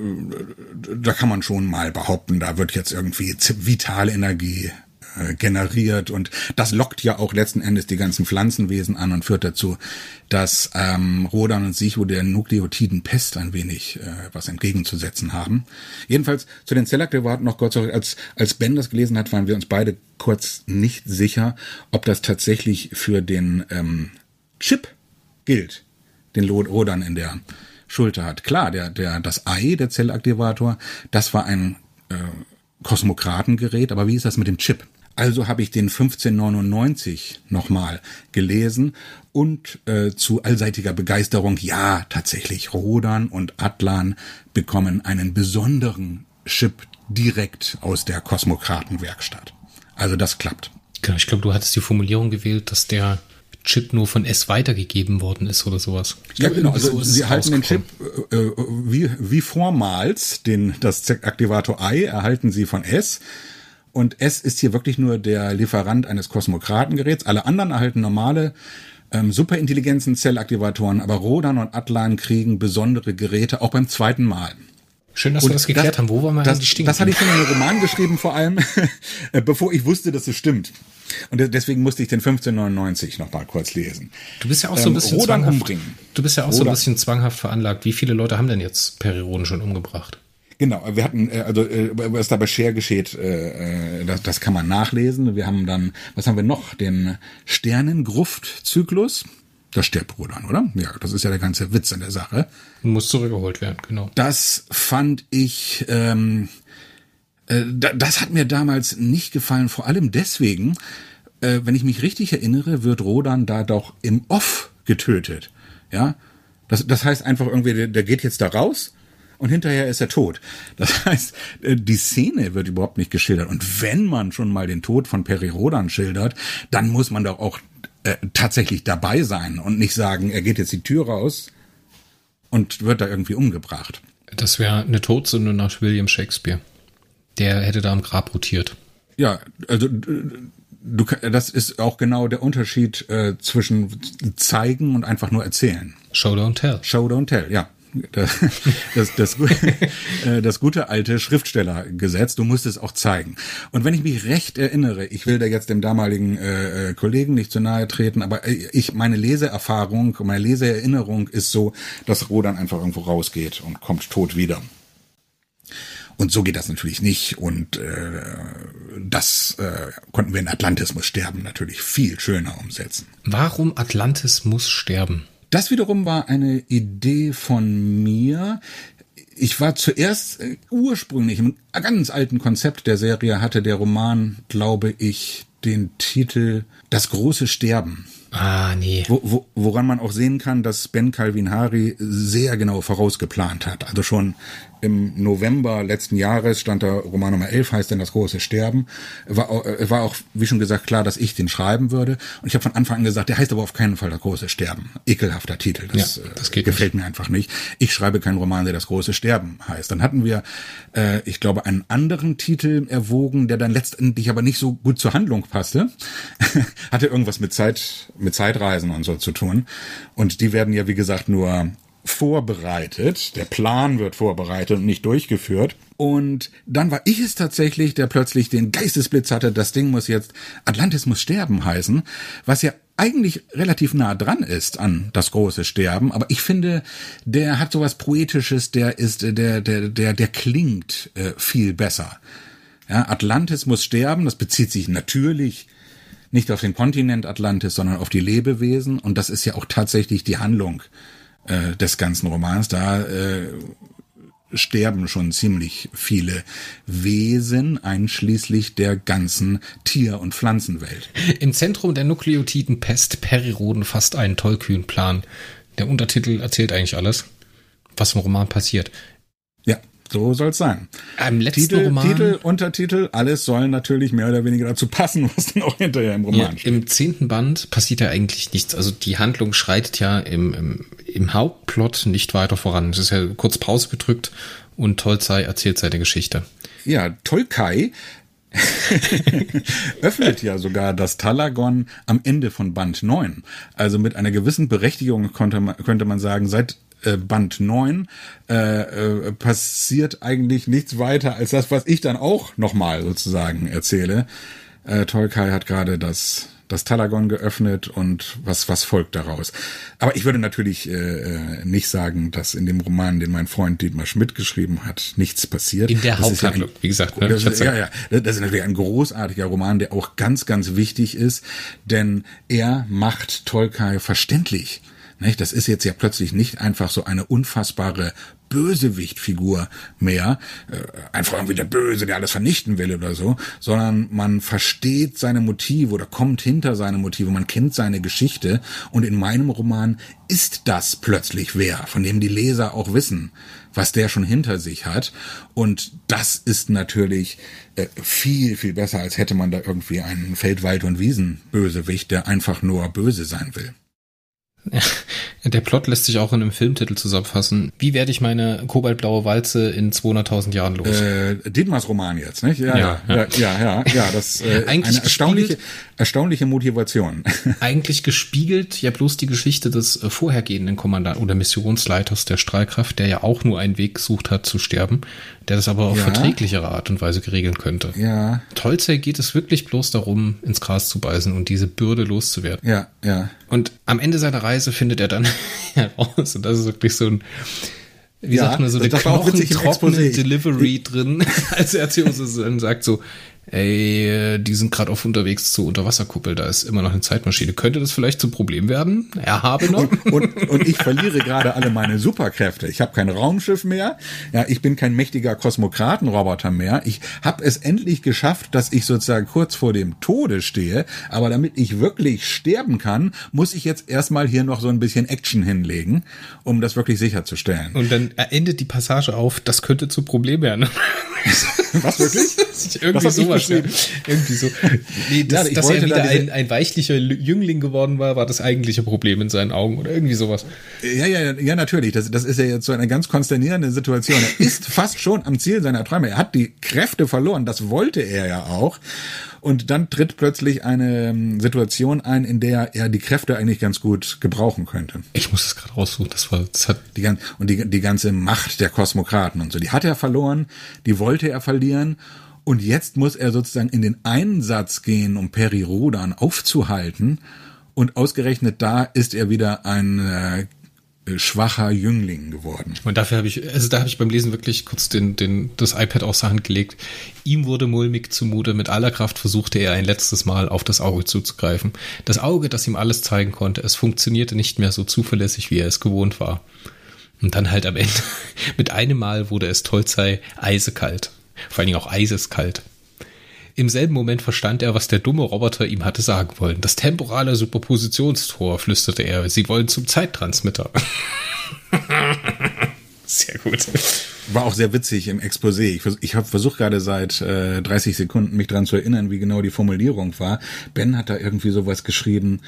da kann man schon mal behaupten, da wird jetzt irgendwie vitale Energie äh, generiert und das lockt ja auch letzten Endes die ganzen Pflanzenwesen an und führt dazu, dass ähm, Rodan und Sicho der Nukleotidenpest ein wenig äh, was entgegenzusetzen haben. Jedenfalls zu den Zellaktivaten noch kurz, als, als Ben das gelesen hat, waren wir uns beide kurz nicht sicher, ob das tatsächlich für den ähm, Chip gilt, den Rodan in der Schulter hat. Klar, der, der, das Ei, der Zellaktivator, das war ein äh, Kosmokratengerät, aber wie ist das mit dem Chip? Also habe ich den 1599 nochmal gelesen und äh, zu allseitiger Begeisterung, ja, tatsächlich, Rodan und Atlan bekommen einen besonderen Chip direkt aus der Kosmokratenwerkstatt. Also das klappt. Genau, ich glaube, du hattest die Formulierung gewählt, dass der Chip nur von S weitergegeben worden ist oder sowas. Ich ja, genau. Also so sie erhalten den Chip äh, äh, wie, wie vormals, den, das Aktivator I erhalten sie von S. Und S ist hier wirklich nur der Lieferant eines Kosmokratengeräts. Alle anderen erhalten normale ähm, Superintelligenzen, Zellaktivatoren, aber Rodan und Atlan kriegen besondere Geräte, auch beim zweiten Mal. Schön, dass und wir das geklärt das, haben. Wo war man das, die Das hatte ich schon in einem Roman geschrieben, vor allem, [LAUGHS] bevor ich wusste, dass es stimmt. Und deswegen musste ich den 1599 noch mal kurz lesen. Du bist ja auch so ein ähm, bisschen ähm, zwanghaft. Umbringen. Du bist ja auch Rodan. so ein bisschen zwanghaft veranlagt. Wie viele Leute haben denn jetzt Periroden schon umgebracht? Genau, wir hatten, äh, also äh, was da bei Share geschieht, äh, das, das kann man nachlesen. Wir haben dann, was haben wir noch? Den Sternengruft-Zyklus. Das stirbt Rodan, oder? Ja, das ist ja der ganze Witz an der Sache. Muss zurückgeholt werden, genau. Das fand ich, ähm, äh, das hat mir damals nicht gefallen, vor allem deswegen, äh, wenn ich mich richtig erinnere, wird Rodan da doch im Off getötet. Ja, das, das heißt einfach irgendwie, der, der geht jetzt da raus und hinterher ist er tot. Das [LAUGHS] heißt, äh, die Szene wird überhaupt nicht geschildert. Und wenn man schon mal den Tod von Peri Rodan schildert, dann muss man doch auch äh, tatsächlich dabei sein und nicht sagen, er geht jetzt die Tür raus und wird da irgendwie umgebracht. Das wäre eine Todsünde nach William Shakespeare. Der hätte da am Grab rotiert. Ja, also du, das ist auch genau der Unterschied äh, zwischen zeigen und einfach nur erzählen. Show don't tell. Show don't tell, ja das, das, das, [LAUGHS] äh, das gute alte Schriftstellergesetz, du musst es auch zeigen. Und wenn ich mich recht erinnere, ich will da jetzt dem damaligen äh, äh Kollegen nicht zu nahe treten, aber äh, ich meine Leseerfahrung, meine Leseerinnerung ist so, dass Rodan einfach irgendwo rausgeht und kommt tot wieder. Und so geht das natürlich nicht. Und äh, das äh, konnten wir in Atlantis muss sterben natürlich viel schöner umsetzen. Warum Atlantis muss sterben? Das wiederum war eine Idee von mir. Ich war zuerst äh, ursprünglich im ganz alten Konzept der Serie hatte der Roman, glaube ich, den Titel Das große Sterben. Ah, nee. Wo, wo, woran man auch sehen kann, dass Ben Calvin Hari sehr genau vorausgeplant hat. Also schon im November letzten Jahres stand da Roman Nummer 11, heißt denn das große Sterben. War, äh, war auch, wie schon gesagt, klar, dass ich den schreiben würde. Und ich habe von Anfang an gesagt, der heißt aber auf keinen Fall das große Sterben. Ekelhafter Titel. Das, ja, das äh, gefällt nicht. mir einfach nicht. Ich schreibe keinen Roman, der das große Sterben heißt. Dann hatten wir, äh, ich glaube, einen anderen Titel erwogen, der dann letztendlich aber nicht so gut zur Handlung passte. [LAUGHS] Hatte irgendwas mit Zeit, mit Zeitreisen und so zu tun. Und die werden ja, wie gesagt, nur vorbereitet. Der Plan wird vorbereitet und nicht durchgeführt. Und dann war ich es tatsächlich, der plötzlich den Geistesblitz hatte, das Ding muss jetzt Atlantis muss sterben heißen, was ja eigentlich relativ nah dran ist an das große Sterben, aber ich finde, der hat sowas poetisches, der ist der der der der klingt äh, viel besser. Ja, Atlantis muss sterben, das bezieht sich natürlich nicht auf den Kontinent Atlantis, sondern auf die Lebewesen und das ist ja auch tatsächlich die Handlung äh, des ganzen Romans. Da äh, sterben schon ziemlich viele Wesen, einschließlich der ganzen Tier- und Pflanzenwelt. Im Zentrum der Nukleotidenpest Periroden fast einen tollkühnen Plan. Der Untertitel erzählt eigentlich alles, was im Roman passiert. So soll es sein. Im letzten Titel, Roman, Titel, Untertitel, alles soll natürlich mehr oder weniger dazu passen, [LAUGHS] was dann auch hinterher im Roman ja, steht. Im zehnten Band passiert ja eigentlich nichts. Also die Handlung schreitet ja im, im, im Hauptplot nicht weiter voran. Es ist ja kurz Pause gedrückt und Tolzei erzählt seine Geschichte. Ja, Tolkai [LAUGHS] öffnet ja sogar das Talagon am Ende von Band 9. Also mit einer gewissen Berechtigung konnte man, könnte man sagen, seit äh, Band 9 äh, äh, passiert eigentlich nichts weiter als das, was ich dann auch nochmal sozusagen erzähle. Äh, Tolkai hat gerade das das Talagon geöffnet und was, was folgt daraus. Aber ich würde natürlich äh, äh, nicht sagen, dass in dem Roman, den mein Freund Dietmar Schmidt geschrieben hat, nichts passiert. In der Haupthandlung, ja wie gesagt. Ne? Das ist, ja, ja, das ist natürlich ein großartiger Roman, der auch ganz, ganz wichtig ist, denn er macht Tolkai verständlich. Nicht? Das ist jetzt ja plötzlich nicht einfach so eine unfassbare Bösewichtfigur mehr, äh, einfach irgendwie der Böse, der alles vernichten will oder so, sondern man versteht seine Motive oder kommt hinter seine Motive, man kennt seine Geschichte und in meinem Roman ist das plötzlich wer, von dem die Leser auch wissen, was der schon hinter sich hat und das ist natürlich äh, viel, viel besser, als hätte man da irgendwie einen Feldwald- und Wiesenbösewicht, der einfach nur böse sein will. Der Plot lässt sich auch in einem Filmtitel zusammenfassen. Wie werde ich meine kobaltblaue Walze in 200.000 Jahren los? Äh, Dietmars Roman jetzt, nicht? Ja, ja, ja, ja, ja, ja, das äh, [LAUGHS] Eigentlich eine erstaunliche, erstaunliche Motivation. [LAUGHS] Eigentlich gespiegelt ja bloß die Geschichte des äh, vorhergehenden Kommandanten oder Missionsleiters der Strahlkraft, der ja auch nur einen Weg gesucht hat zu sterben, der das aber auf ja. verträglichere Art und Weise regeln könnte. Ja. Tolzei geht es wirklich bloß darum, ins Gras zu beißen und diese Bürde loszuwerden. Ja, ja. Und am Ende seiner Reise findet er dann [LAUGHS] heraus, und das ist wirklich so ein wie ja, sagt man so, eine knochentrockene Delivery drin, [LAUGHS] als er zu uns sagt so, ey, die sind gerade auf unterwegs zur Unterwasserkuppel, da ist immer noch eine Zeitmaschine. Könnte das vielleicht zum Problem werden? Er habe noch. Und, und, und ich verliere gerade alle meine Superkräfte. Ich habe kein Raumschiff mehr. Ja, ich bin kein mächtiger Kosmokratenroboter mehr. Ich habe es endlich geschafft, dass ich sozusagen kurz vor dem Tode stehe. Aber damit ich wirklich sterben kann, muss ich jetzt erstmal hier noch so ein bisschen Action hinlegen, um das wirklich sicherzustellen. Und dann endet die Passage auf, das könnte zu Problem werden. Was wirklich? [LAUGHS] Irgendwie sowas. Ja. Irgendwie so. Nee, [LAUGHS] das, ja, dass er wieder ein, ein weichlicher Jüngling geworden war, war das eigentliche Problem in seinen Augen oder irgendwie sowas. Ja, ja, ja, natürlich. Das, das ist ja jetzt so eine ganz konsternierende Situation. Er [LAUGHS] ist fast schon am Ziel seiner Träume. Er hat die Kräfte verloren. Das wollte er ja auch. Und dann tritt plötzlich eine ähm, Situation ein, in der er die Kräfte eigentlich ganz gut gebrauchen könnte. Ich muss es gerade raussuchen. Das war, das hat die, und die, die ganze Macht der Kosmokraten und so, die hat er verloren, die wollte er verlieren. Und jetzt muss er sozusagen in den Einsatz gehen, um Peri Rodan aufzuhalten. Und ausgerechnet da ist er wieder ein äh, schwacher Jüngling geworden. Und dafür habe ich, also da habe ich beim Lesen wirklich kurz den, den, das iPad aus der Hand gelegt. Ihm wurde mulmig zumute, mit aller Kraft versuchte er ein letztes Mal auf das Auge zuzugreifen. Das Auge, das ihm alles zeigen konnte, es funktionierte nicht mehr so zuverlässig, wie er es gewohnt war. Und dann halt am Ende, [LAUGHS] mit einem Mal wurde es Tolzei eisekalt. Vor allen Dingen auch eiseskalt. Im selben Moment verstand er, was der dumme Roboter ihm hatte sagen wollen. Das temporale Superpositionstor, flüsterte er. Sie wollen zum Zeittransmitter. [LAUGHS] Sehr gut. War auch sehr witzig im Exposé. Ich, ich habe versucht gerade seit äh, 30 Sekunden mich dran zu erinnern, wie genau die Formulierung war. Ben hat da irgendwie sowas geschrieben.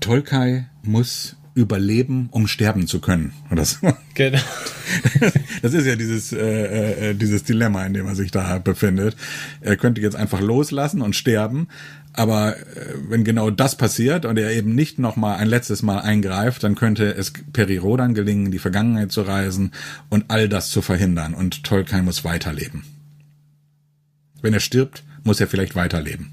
Tolkai muss überleben, um sterben zu können. Oder so. [LAUGHS] Genau. [LAUGHS] Das ist ja dieses, äh, äh, dieses Dilemma, in dem er sich da befindet. Er könnte jetzt einfach loslassen und sterben, aber äh, wenn genau das passiert und er eben nicht nochmal ein letztes Mal eingreift, dann könnte es Peri Rodan gelingen, die Vergangenheit zu reisen und all das zu verhindern. Und Tolkien muss weiterleben. Wenn er stirbt, muss er vielleicht weiterleben.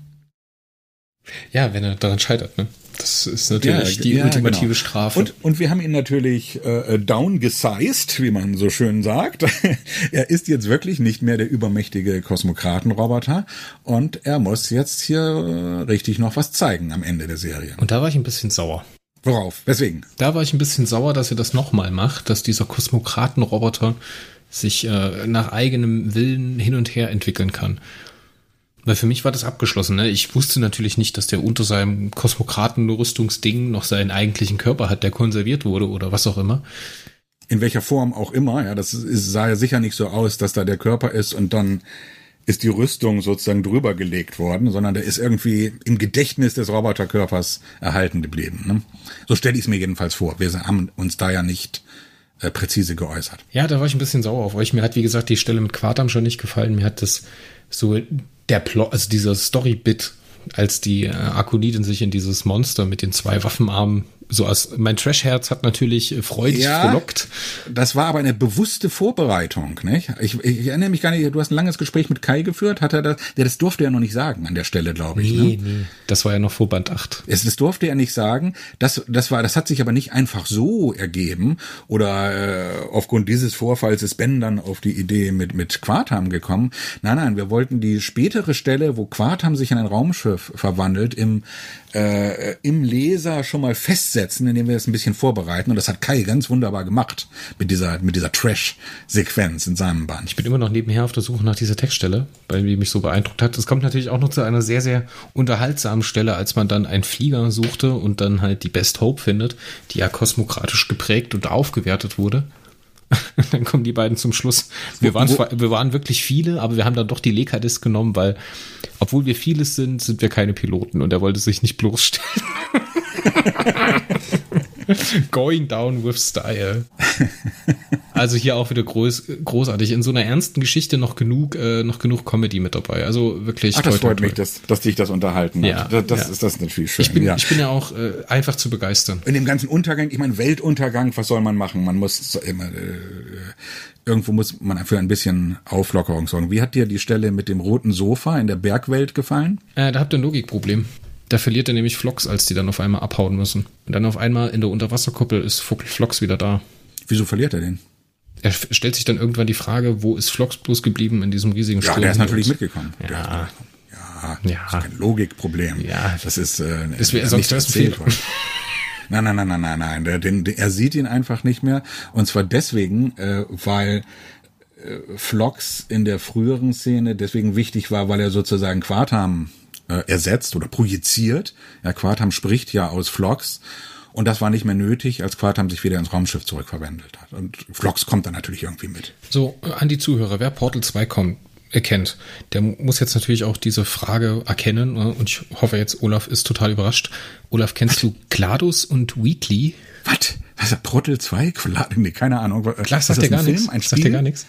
Ja, wenn er daran scheitert, ne? Das ist natürlich ja, die ja, ultimative genau. Strafe. Und, und wir haben ihn natürlich äh, downgesized, wie man so schön sagt. [LAUGHS] er ist jetzt wirklich nicht mehr der übermächtige Kosmokratenroboter und er muss jetzt hier äh, richtig noch was zeigen am Ende der Serie. Und da war ich ein bisschen sauer. Worauf? Weswegen? Da war ich ein bisschen sauer, dass er das nochmal macht, dass dieser Kosmokratenroboter sich äh, nach eigenem Willen hin und her entwickeln kann. Weil für mich war das abgeschlossen. Ne? Ich wusste natürlich nicht, dass der unter seinem Kosmokraten-Rüstungsding noch seinen eigentlichen Körper hat, der konserviert wurde oder was auch immer. In welcher Form auch immer. Ja, das ist, sah ja sicher nicht so aus, dass da der Körper ist und dann ist die Rüstung sozusagen drüber gelegt worden, sondern der ist irgendwie im Gedächtnis des Roboterkörpers erhalten geblieben. Ne? So stelle ich es mir jedenfalls vor. Wir haben uns da ja nicht äh, präzise geäußert. Ja, da war ich ein bisschen sauer auf euch. Mir hat, wie gesagt, die Stelle mit Quartam schon nicht gefallen. Mir hat das so der Plot, also dieser Story-Bit, als die äh, Akonidin sich in dieses Monster mit den zwei Waffenarmen so aus, mein Trashherz hat natürlich freudig ja, gelockt. Das war aber eine bewusste Vorbereitung, nicht? Ich, ich, erinnere mich gar nicht, du hast ein langes Gespräch mit Kai geführt, hat er das, der das durfte er noch nicht sagen an der Stelle, glaube ich. Nee, ne? nee. Das war ja noch vor Band 8. Es, das durfte er nicht sagen. Das, das war, das hat sich aber nicht einfach so ergeben oder äh, aufgrund dieses Vorfalls ist Ben dann auf die Idee mit, mit Quartam gekommen. Nein, nein, wir wollten die spätere Stelle, wo Quartam sich in ein Raumschiff verwandelt, im, äh, im Leser schon mal festsetzen setzen, indem wir das ein bisschen vorbereiten. Und das hat Kai ganz wunderbar gemacht mit dieser, mit dieser Trash-Sequenz in seinem Band. Ich bin immer noch nebenher auf der Suche nach dieser Textstelle, weil die mich so beeindruckt hat. Es kommt natürlich auch noch zu einer sehr, sehr unterhaltsamen Stelle, als man dann einen Flieger suchte und dann halt die Best Hope findet, die ja kosmokratisch geprägt und aufgewertet wurde. [LAUGHS] dann kommen die beiden zum Schluss. Wir waren, zwar, wir waren wirklich viele, aber wir haben dann doch die Lekadis genommen, weil, obwohl wir vieles sind, sind wir keine Piloten und er wollte sich nicht bloßstellen. [LAUGHS] [LAUGHS] Going down with style. Also hier auch wieder groß, großartig. In so einer ernsten Geschichte noch genug, äh, noch genug Comedy mit dabei. Also wirklich. Ach, das freut toll. mich, dass, dass dich das unterhalten ja, hat. Das, das ja. ist das natürlich schön. Ich bin ja, ich bin ja auch äh, einfach zu begeistern. In dem ganzen Untergang, ich meine, Weltuntergang, was soll man machen? Man muss immer, äh, irgendwo muss man für ein bisschen Auflockerung sorgen. Wie hat dir die Stelle mit dem roten Sofa in der Bergwelt gefallen? Äh, da habt ihr ein Logikproblem. Da verliert er nämlich Flox, als die dann auf einmal abhauen müssen. Und dann auf einmal in der Unterwasserkuppel ist Flox wieder da. Wieso verliert er den? Er stellt sich dann irgendwann die Frage, wo ist Flox bloß geblieben in diesem riesigen Sturm? Ja, der ist natürlich mitgekommen. Ja. ja, ja. Das ist kein Logikproblem. Ja, das ist, äh, das wäre sonst nicht erzählt worden. [LAUGHS] Nein, nein, nein, nein, nein, nein. Der, den, er sieht ihn einfach nicht mehr. Und zwar deswegen, äh, weil äh, Flox in der früheren Szene deswegen wichtig war, weil er sozusagen Quartam äh, ersetzt oder projiziert. Ja, Quartam spricht ja aus Flox. Und das war nicht mehr nötig, als Quartam sich wieder ins Raumschiff zurückverwandelt hat. Und Flox kommt dann natürlich irgendwie mit. So, an die Zuhörer, wer Portal 2 kommt, erkennt, der muss jetzt natürlich auch diese Frage erkennen. Ne? Und ich hoffe jetzt, Olaf ist total überrascht. Olaf, kennst Was? du GLaDOS und Wheatley? Was? Was ist Portal 2? Nee, keine Ahnung. Klar, sagt dir gar nichts. Ein Spiel? Sagt dir gar nichts.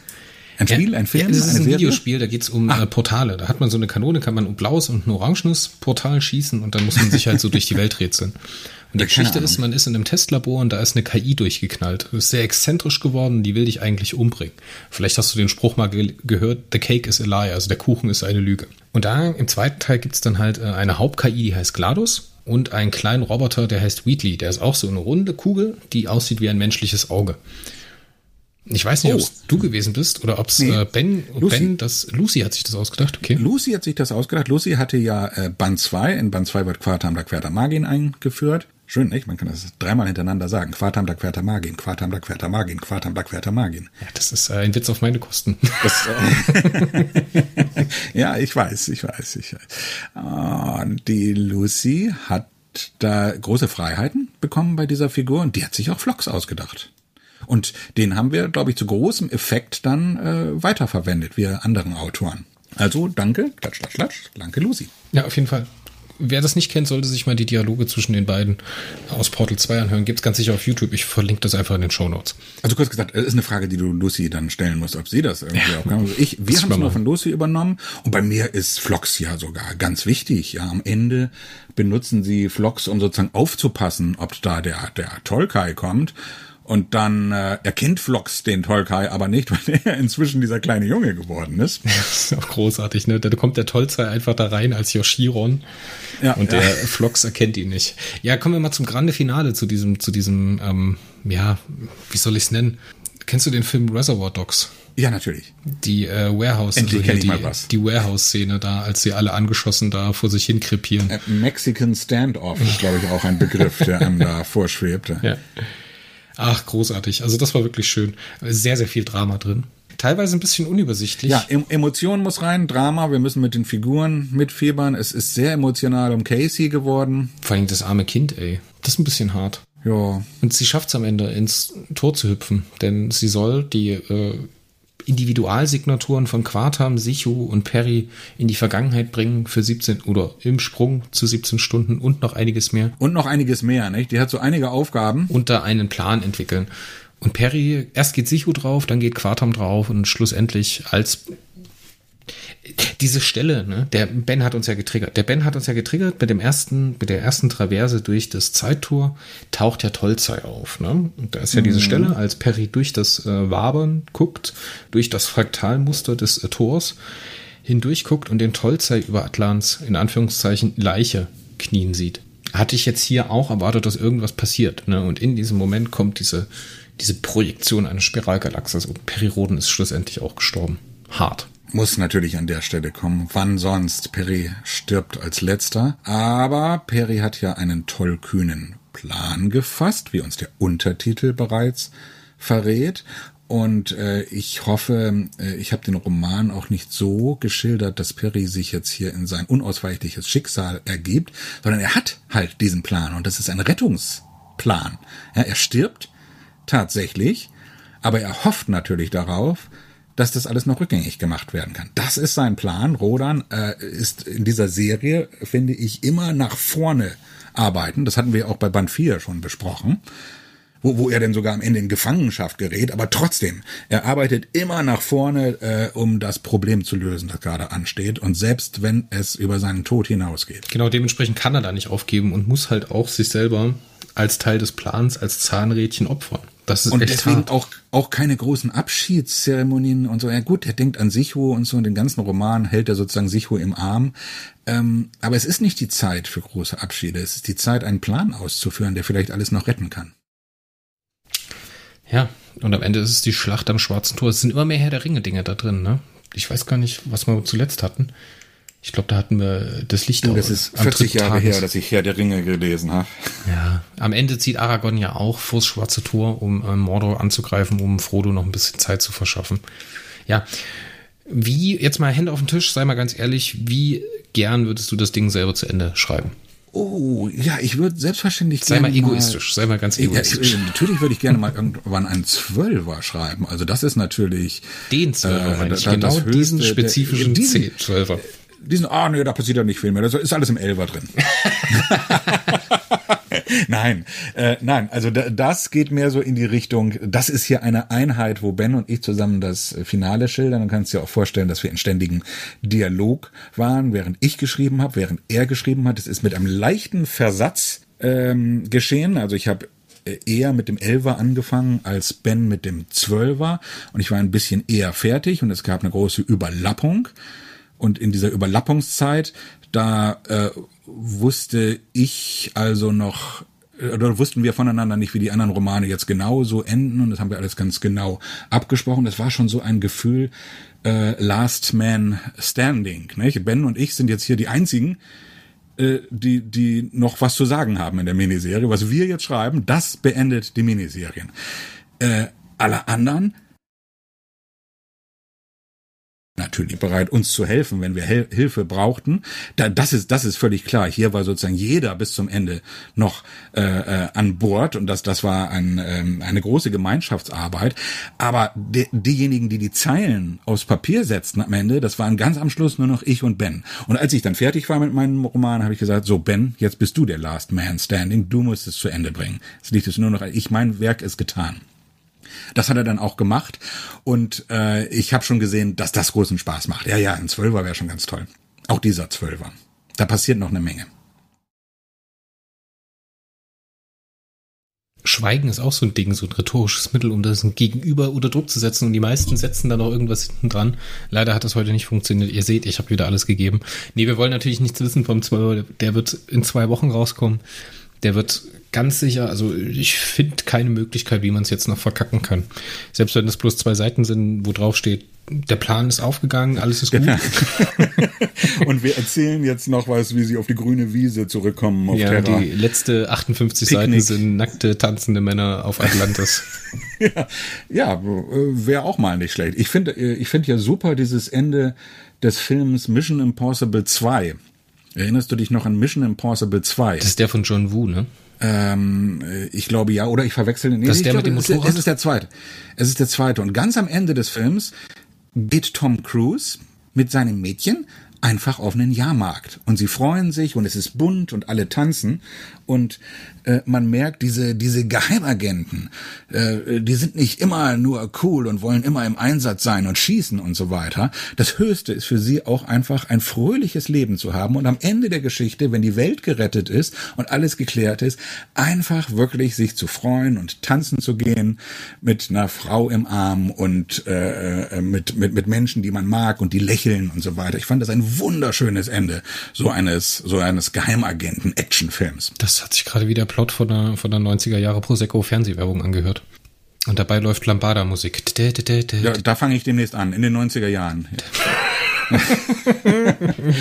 Ein Spiel, ein Film? Ja, das ist ein Serie? Videospiel, da geht's um ah. äh, Portale. Da hat man so eine Kanone, kann man ein blaues und ein orangenes Portal schießen und dann muss man sich halt so durch die Welt rätseln. Und die Geschichte ist, man ist in einem Testlabor und da ist eine KI durchgeknallt. Ist sehr exzentrisch geworden, die will dich eigentlich umbringen. Vielleicht hast du den Spruch mal ge gehört, the cake is a lie, also der Kuchen ist eine Lüge. Und da im zweiten Teil gibt's dann halt äh, eine Haupt-KI, die heißt GLaDOS und einen kleinen Roboter, der heißt Wheatley. Der ist auch so eine runde Kugel, die aussieht wie ein menschliches Auge. Ich weiß nicht, oh. ob es du gewesen bist oder ob es nee. äh, Ben, Lucy. Ben, das Lucy hat sich das ausgedacht, okay. Lucy hat sich das ausgedacht. Lucy hatte ja äh, Band 2, in Band 2 wird Quartam da Querta Magin eingeführt. Schön, nicht? Man kann das dreimal hintereinander sagen. Quartam da Querta Magin, Quartam da Querta Magin, Quartam da Querta Magin. Ja, das ist äh, ein Witz auf meine Kosten. [LAUGHS] Das, äh, [LAUGHS] ja, ich weiß, ich weiß, ich weiß. Und die Lucy hat da große Freiheiten bekommen bei dieser Figur und die hat sich auch Vlogs ausgedacht. Und den haben wir, glaube ich, zu großem Effekt dann äh, weiterverwendet, wir anderen Autoren. Also danke, klatsch, klatsch, klatsch, danke Lucy. Ja, auf jeden Fall. Wer das nicht kennt, sollte sich mal die Dialoge zwischen den beiden aus Portal 2 anhören. Gibt's ganz sicher auf YouTube. Ich verlinke das einfach in den Show Notes. Also kurz gesagt, es ist eine Frage, die du Lucy dann stellen musst, ob sie das irgendwie ja, auch kann. Also ich, wir haben es nur von Lucy übernommen und bei mir ist Vlogs ja sogar ganz wichtig. Ja, am Ende benutzen sie Vlogs, um sozusagen aufzupassen, ob da der, der Tolkai kommt. Und dann äh, erkennt Flox den Tolkai aber nicht, [LAUGHS] weil er inzwischen dieser kleine Junge geworden ist. [LAUGHS] Das ist auch großartig, ne? Da kommt der Tolzei einfach da rein als Yoshiron. Ja, und der ja. [LAUGHS] Flox erkennt ihn nicht. Ja, kommen wir mal zum Grande Finale, zu diesem, zu diesem, ähm, ja, wie soll ich es nennen? Kennst du den Film Reservoir Dogs? Ja, natürlich. Die äh, Warehouse, Endlich also die, die Warehouse-Szene da, als sie alle angeschossen da vor sich hin krepieren. Äh, Mexican Standoff ist, glaube ich, auch ein Begriff, der einem da vorschwebt. Ja. Ach, großartig. Also das war wirklich schön. Sehr, sehr viel Drama drin. Teilweise ein bisschen unübersichtlich. Ja, Emotion muss rein, Drama, wir müssen mit den Figuren mitfiebern. Es ist sehr emotional um Casey geworden. Vor allem das arme Kind, ey. Das ist ein bisschen hart. Ja. Und sie schafft es am Ende, ins Tor zu hüpfen. Denn sie soll die äh, Individualsignaturen von Quartam, Sichu und Perry in die Vergangenheit bringen für 17 oder im Sprung zu 17 Stunden und noch einiges mehr. Und noch einiges mehr, nicht? Die hat so einige Aufgaben. Und da einen Plan entwickeln. Und Perry, erst geht Sichu drauf, dann geht Quartam drauf und schlussendlich als Diese Stelle, ne, der Ben hat uns ja getriggert. Der Ben hat uns ja getriggert mit dem ersten, mit der ersten Traverse durch das Zeittor taucht ja Tolzei auf, ne? Und da ist ja mhm. diese Stelle, als Perry durch das äh, Wabern guckt, durch das Fraktalmuster des äh, Tors hindurch guckt und den Tolzei über Atlans in Anführungszeichen Leiche knien sieht. Hatte ich jetzt hier auch erwartet, dass irgendwas passiert, ne? Und in diesem Moment kommt diese diese Projektion eines Spiralgalaxis und Periroden ist schlussendlich auch gestorben. Hart. Muss natürlich an der Stelle kommen. Wann sonst? Perry stirbt als letzter. Aber Perry hat ja einen tollkühnen Plan gefasst, wie uns der Untertitel bereits verrät. Und äh, ich hoffe, äh, ich habe den Roman auch nicht so geschildert, dass Perry sich jetzt hier in sein unausweichliches Schicksal ergibt, sondern er hat halt diesen Plan und das ist ein Rettungsplan. Ja, er stirbt tatsächlich, aber er hofft natürlich darauf, dass das alles noch rückgängig gemacht werden kann. Das ist sein Plan. Rodan äh, ist in dieser Serie, finde ich, immer nach vorne arbeiten. Das hatten wir auch bei Band 4 schon besprochen. Wo, wo er denn sogar am Ende in Gefangenschaft gerät, aber trotzdem, er arbeitet immer nach vorne, äh, um das Problem zu lösen, das gerade ansteht. Und selbst wenn es über seinen Tod hinausgeht. Genau, dementsprechend kann er da nicht aufgeben und muss halt auch sich selber als Teil des Plans, als Zahnrädchen opfern. Das ist und echt deswegen hart. auch auch keine großen Abschiedszeremonien und so. Ja gut, er denkt an Sicho und so und den ganzen Roman hält er sozusagen Sicho im Arm. Ähm, aber es ist nicht die Zeit für große Abschiede. Es ist die Zeit, einen Plan auszuführen, der vielleicht alles noch retten kann. Ja, und am Ende ist es die Schlacht am Schwarzen Tor. Es sind immer mehr Herr der Ringe Dinge da drin. Ne? Ich weiß gar nicht, was wir zuletzt hatten. Ich glaube, da hatten wir das Licht. Oh, das ist 40 Jahre Tages. her, dass ich Herr der Ringe gelesen habe. Ja, am Ende zieht Aragorn ja auch vors Schwarze Tor, um äh, Mordor anzugreifen, um Frodo noch ein bisschen Zeit zu verschaffen. Ja, wie, jetzt mal Hände auf den Tisch, sei mal ganz ehrlich, wie gern würdest du das Ding selber zu Ende schreiben? Oh, ja, ich würde selbstverständlich Sei mal egoistisch, sei mal ganz egoistisch. Ja, natürlich würde ich gerne mal irgendwann einen Zwölfer schreiben. Also das ist natürlich... Den Zwölfer, äh, meine ich, genau diesen spezifischen Zwölfer diesen, ah, nee, da passiert ja nicht viel mehr. Das ist alles im Elver drin. [LAUGHS] nein, äh, nein, also da, das geht mehr so in die Richtung, das ist hier eine Einheit, wo Ben und ich zusammen das Finale schildern. Dann kannst du dir auch vorstellen, dass wir in ständigen Dialog waren, während ich geschrieben habe, während er geschrieben hat. Es ist mit einem leichten Versatz ähm, geschehen. Also ich habe äh, eher mit dem Elver angefangen als Ben mit dem Zwölfer und ich war ein bisschen eher fertig und es gab eine große Überlappung. Und in dieser Überlappungszeit, da äh, wusste ich also noch äh, oder wussten wir voneinander nicht, wie die anderen Romane jetzt genau so enden und das haben wir alles ganz genau abgesprochen. Das war schon so ein Gefühl äh, Last Man Standing. Nicht? Ben und ich sind jetzt hier die einzigen, äh, die die noch was zu sagen haben in der Miniserie. Was wir jetzt schreiben, das beendet die Miniserien. Äh, alle anderen natürlich bereit, uns zu helfen, wenn wir Hel Hilfe brauchten. Da, das ist das ist völlig klar. Hier war sozusagen jeder bis zum Ende noch äh, äh, an Bord und das das war ein, ähm, eine große Gemeinschaftsarbeit. Aber die, diejenigen, die die Zeilen aufs Papier setzten am Ende, das waren ganz am Schluss nur noch ich und Ben. Und als ich dann fertig war mit meinem Roman, habe ich gesagt: So Ben, jetzt bist du der Last Man Standing. Du musst es zu Ende bringen. Es liegt es nur noch. Ich mein Werk ist getan. Das hat er dann auch gemacht und äh, ich habe schon gesehen, dass das großen Spaß macht. Ja, ja, ein Zwölfer wäre schon ganz toll. Auch dieser Zwölfer. Da passiert noch eine Menge. Schweigen ist auch so ein Ding, so ein rhetorisches Mittel, um das Gegenüber unter Druck zu setzen. Und die meisten setzen da noch irgendwas hinten dran. Leider hat das heute nicht funktioniert. Ihr seht, ich habe wieder alles gegeben. Nee, wir wollen natürlich nichts wissen vom Zwölfer. Der wird in zwei Wochen rauskommen. Der wird ganz sicher, also ich finde keine Möglichkeit, wie man es jetzt noch verkacken kann. Selbst wenn es bloß zwei Seiten sind, wo drauf steht, der Plan ist aufgegangen, alles ist gut. Genau. [LAUGHS] Und wir erzählen jetzt noch was, wie sie auf die grüne Wiese zurückkommen auf ja, Terra. Die letzte 58 Picknick. Seiten sind nackte, tanzende Männer auf Atlantis. [LAUGHS] ja, ja wäre auch mal nicht schlecht. Ich finde ich finde ja super dieses Ende des Films Mission Impossible 2. Erinnerst du dich noch an Mission Impossible 2? Das ist der von John Woo, ne? Ähm, ich glaube ja, oder ich verwechsel den. Nee, das ist der glaube, mit dem Motorrad? Es ist der zweite. Es ist der zweite. Und ganz am Ende des Films geht Tom Cruise mit seinem Mädchen einfach auf einen Jahrmarkt und sie freuen sich und es ist bunt und alle tanzen und äh, man merkt diese diese Geheimagenten, äh, die sind nicht immer nur cool und wollen immer im Einsatz sein und schießen und so weiter. Das Höchste ist für sie auch einfach ein fröhliches Leben zu haben und am Ende der Geschichte, wenn die Welt gerettet ist und alles geklärt ist, einfach wirklich sich zu freuen und tanzen zu gehen mit einer Frau im Arm und äh, äh mit mit mit Menschen, die man mag und die lächeln und so weiter. Ich fand das ein wunderschönes Ende so eines so eines Geheimagenten-Actionfilms. Das hat sich gerade wie der Plot von der, von der 90er Jahre Prosecco Fernsehwerbung angehört. Und dabei läuft Lambada-Musik. Ja, da fange ich demnächst an, in den 90er Jahren. [LAUGHS]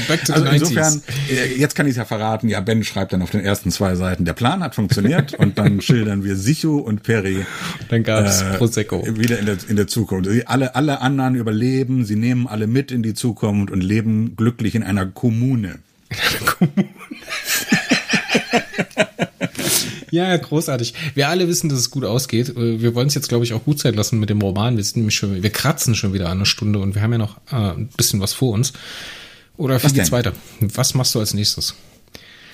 Back to also insofern, äh, jetzt kann ich es ja verraten, ja, Ben schreibt dann auf den ersten zwei Seiten, der Plan hat funktioniert und dann [LAUGHS] schildern wir Sichu und Peri. Dann gab's äh, Prosecco. Wieder in der, in der Zukunft. Alle, alle anderen überleben, sie nehmen alle mit in die Zukunft und leben glücklich in einer Kommune. In einer Kommune. [LAUGHS] Ja, großartig. Wir alle wissen, dass es gut ausgeht. Äh, wir wollen es jetzt, glaube ich, auch gut sein lassen mit dem Roman. Wir sind nämlich schon, wir kratzen schon wieder an einer Stunde und wir haben ja noch äh, ein bisschen was vor uns. Oder wie geht's weiter? Was machst du als nächstes?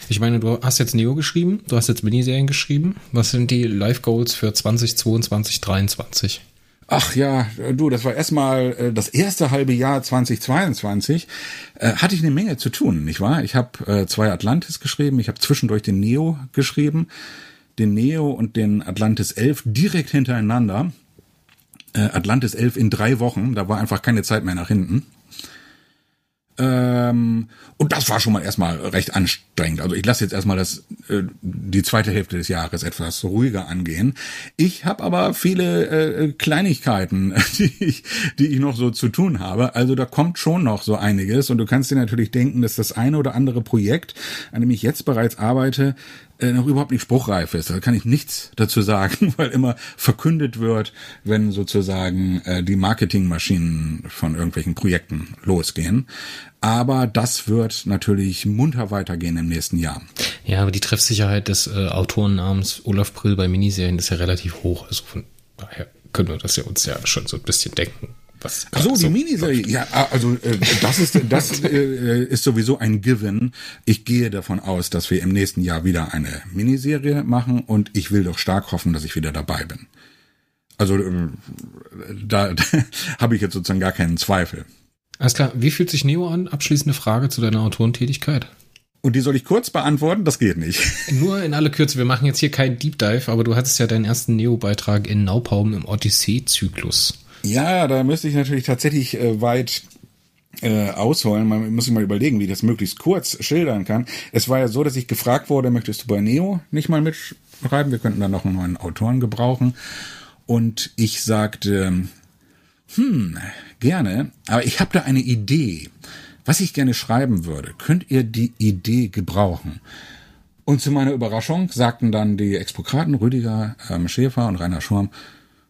Ich meine, du hast jetzt Neo geschrieben, du hast jetzt Miniserien geschrieben. Was sind die Live Goals für 2022, 2023? Ach ja, du, das war erstmal äh, das erste halbe Jahr 2022. Äh, hatte ich eine Menge zu tun, nicht wahr? Ich habe äh, zwei Atlantis geschrieben, ich habe zwischendurch den Neo geschrieben, den Neo und den Atlantis 11 direkt hintereinander. Äh, Atlantis 11 in drei Wochen, da war einfach keine Zeit mehr nach hinten. Ähm, und das war schon mal erstmal recht anstrengend. Also ich lasse jetzt erstmal das, äh, die zweite Hälfte des Jahres etwas ruhiger angehen. Ich habe aber viele äh, Kleinigkeiten, [LAUGHS] die ich, die ich noch so zu tun habe. Also da kommt schon noch so einiges. Und du kannst dir natürlich denken, dass das eine oder andere Projekt, an dem ich jetzt bereits arbeite, äh, noch überhaupt nicht spruchreif ist. Da kann ich nichts dazu sagen, [LAUGHS] weil immer verkündet wird, wenn sozusagen äh, die Marketingmaschinen von irgendwelchen Projekten losgehen. Aber das wird natürlich munter weitergehen im nächsten Jahr. Ja, aber die Treffsicherheit des äh, Autoren namens Olaf Brill bei Miniserien ist ja relativ hoch. Also von daher können wir das ja uns ja schon so ein bisschen denken was Ach so, die so Miniserie. Ja, also äh, das ist das [LAUGHS] äh, ist sowieso ein Given. Ich gehe davon aus, dass wir im nächsten Jahr wieder eine Miniserie machen und ich will doch stark hoffen, dass ich wieder dabei bin. Also äh, da, da [LAUGHS] habe ich jetzt sozusagen gar keinen Zweifel. Alles klar. Wie fühlt sich Neo an? Abschließende Frage zu deiner Autorentätigkeit. Und die soll ich kurz beantworten? Das geht nicht. [LAUGHS] Nur in alle Kürze. Wir machen jetzt hier keinen Deep Dive, aber du hattest ja deinen ersten Neo-Beitrag in Naupaum im Odyssee-Zyklus. Ja, da müsste ich natürlich tatsächlich äh, weit äh, ausholen. Man muss sich mal überlegen, wie ich das möglichst kurz schildern kann. Es war ja so, dass ich gefragt wurde, möchtest du bei Neo nicht mal mitschreiben? Wir könnten dann noch einen neuen Autoren gebrauchen. Und ich sagte, hm, gerne, aber ich habe da eine Idee, was ich gerne schreiben würde. Könnt ihr die Idee gebrauchen? Und zu meiner Überraschung sagten dann die Expokraten Rüdiger ähm, Schäfer und Rainer Schurm,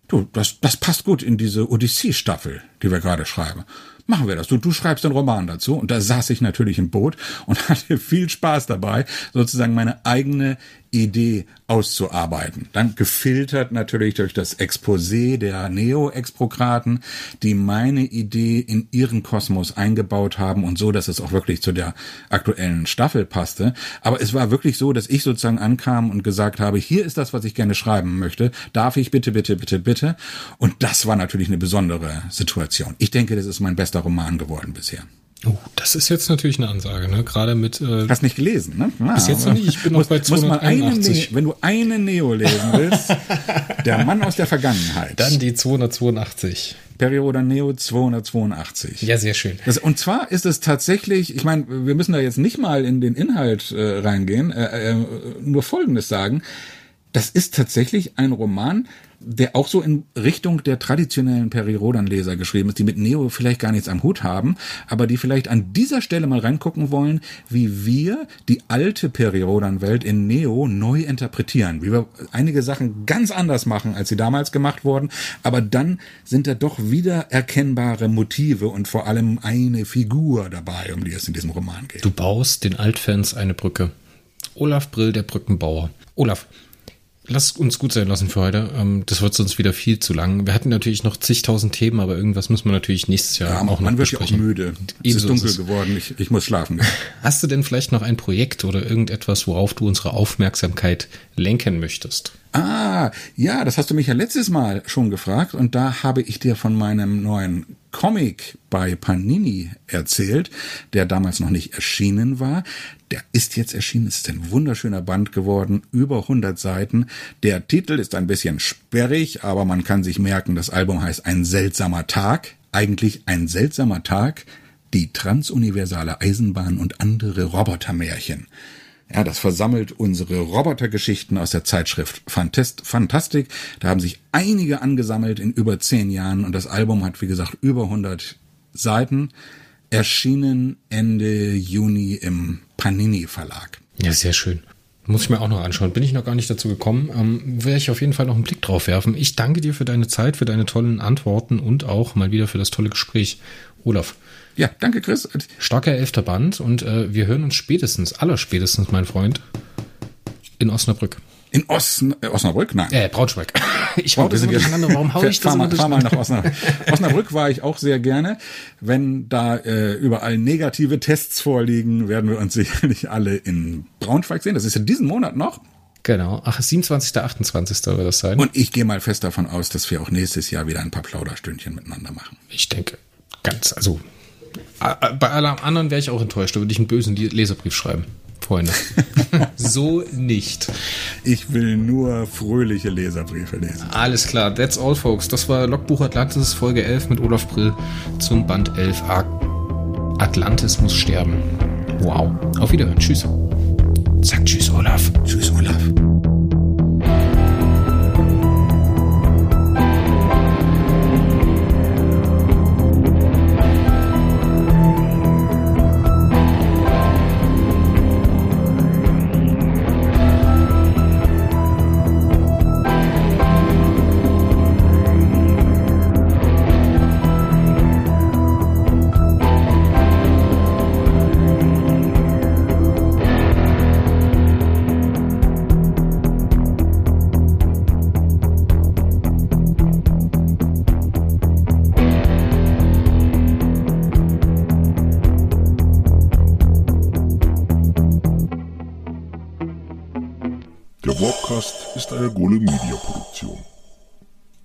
Du, das, das passt gut in diese Odyssee-Staffel, die wir gerade schreiben machen wir das. Du, du schreibst einen Roman dazu. Und da saß ich natürlich im Boot und [LAUGHS] hatte viel Spaß dabei, sozusagen meine eigene Idee auszuarbeiten. Dann gefiltert natürlich durch das Exposé der Neo-Exprokraten, die meine Idee in ihren Kosmos eingebaut haben und so, dass es auch wirklich zu der aktuellen Staffel passte. Aber es war wirklich so, dass ich sozusagen ankam und gesagt habe, hier ist das, was ich gerne schreiben möchte. Darf ich bitte, bitte, bitte, bitte? Und das war natürlich eine besondere Situation. Ich denke, das ist mein bester Roman geworden bisher. Oh, das ist jetzt natürlich eine Ansage, ne? Gerade mit. Äh, Hast nicht gelesen, ne? Ja, bis jetzt noch nicht. Ich bin muss, noch bei 281. Ne wenn du eine Neo lesen willst, [LAUGHS] der Mann aus der Vergangenheit. Dann die 282. Periode Neo 282. Ja, sehr schön. Das, und zwar ist es tatsächlich, ich meine, wir müssen da jetzt nicht mal in den Inhalt äh, reingehen, äh, äh, nur Folgendes sagen. Das ist tatsächlich ein Roman, der auch so in Richtung der traditionellen Peri-Rodan-Leser geschrieben ist, die mit Neo vielleicht gar nichts am Hut haben, aber die vielleicht an dieser Stelle mal reingucken wollen, wie wir die alte Peri-Rodan-Welt in Neo neu interpretieren, wie wir einige Sachen ganz anders machen, als sie damals gemacht wurden, aber dann sind da doch wieder erkennbare Motive und vor allem eine Figur dabei, um die es in diesem Roman geht. Du baust den Altfans eine Brücke. Olaf Brill, der Brückenbauer. Olaf, lass uns gut sein lassen für heute. Ähm, das wird sonst wieder viel zu lang. Wir hatten natürlich noch zigtausend Themen, aber irgendwas muss man natürlich nächstes Jahr Ja, auch noch man wird ja besprechen. auch müde. Es Ebenso ist dunkel ist geworden. Ich, ich muss schlafen. [LAUGHS] Hast du denn vielleicht noch ein Projekt oder irgendetwas, worauf du unsere Aufmerksamkeit lenken möchtest? Ah, ja, das hast du mich ja letztes Mal schon gefragt und da habe ich dir von meinem neuen Comic bei Panini erzählt, der damals noch nicht erschienen war. Der ist jetzt erschienen, es ist ein wunderschöner Band geworden, über 100 Seiten. Der Titel ist ein bisschen sperrig, aber man kann sich merken, das Album heißt Ein seltsamer Tag. Eigentlich ein seltsamer Tag, die transuniversale Eisenbahn und andere Robotermärchen. Ja, das versammelt unsere Robotergeschichten aus der Zeitschrift Fantast Fantastik. Da haben sich einige angesammelt in über zehn Jahren und das Album hat, wie gesagt, über 100 Seiten. Erschienen Ende Juni im Panini Verlag. Ja, sehr schön. Muss ich mir auch noch anschauen. Bin ich noch gar nicht dazu gekommen. Ähm, werde ich auf jeden Fall noch einen Blick drauf werfen. Ich danke dir für deine Zeit, für deine tollen Antworten und auch mal wieder für das tolle Gespräch. Olaf, Ja, danke Chris. starker elfter Band und äh, wir hören uns spätestens, allerspätestens, mein Freund, in Osnabrück. In Osn äh, Osnabrück? Nein. Äh, Braunschweig. [LAUGHS] Ich hau wir das immer durcheinander. Warum hau ich das fahr mal, fahr mal nach? Osnabrück. Osnabrück war ich auch sehr gerne. Wenn da äh, überall negative Tests vorliegen, werden wir uns [LAUGHS] sicherlich alle in Braunschweig sehen. Das ist ja diesen Monat noch. Genau. Ach, 27., 28. wird das sein. Und ich gehe mal fest davon aus, dass wir auch nächstes Jahr wieder ein paar Plauderstündchen miteinander machen. Ich denke, ganz, also bei allem anderen wäre ich auch enttäuscht. Da würde ich einen bösen Le- Leserbrief schreiben. Freunde. [LAUGHS] so nicht. Ich will nur fröhliche Leserbriefe lesen. Alles klar, that's all, folks. Das war Logbuch Atlantis, Folge 11 mit Olaf Brill zum Band 11. A- Atlantis muss sterben. Wow. Auf Wiederhören. Tschüss. Sag Tschüss, Olaf. Tschüss, Olaf.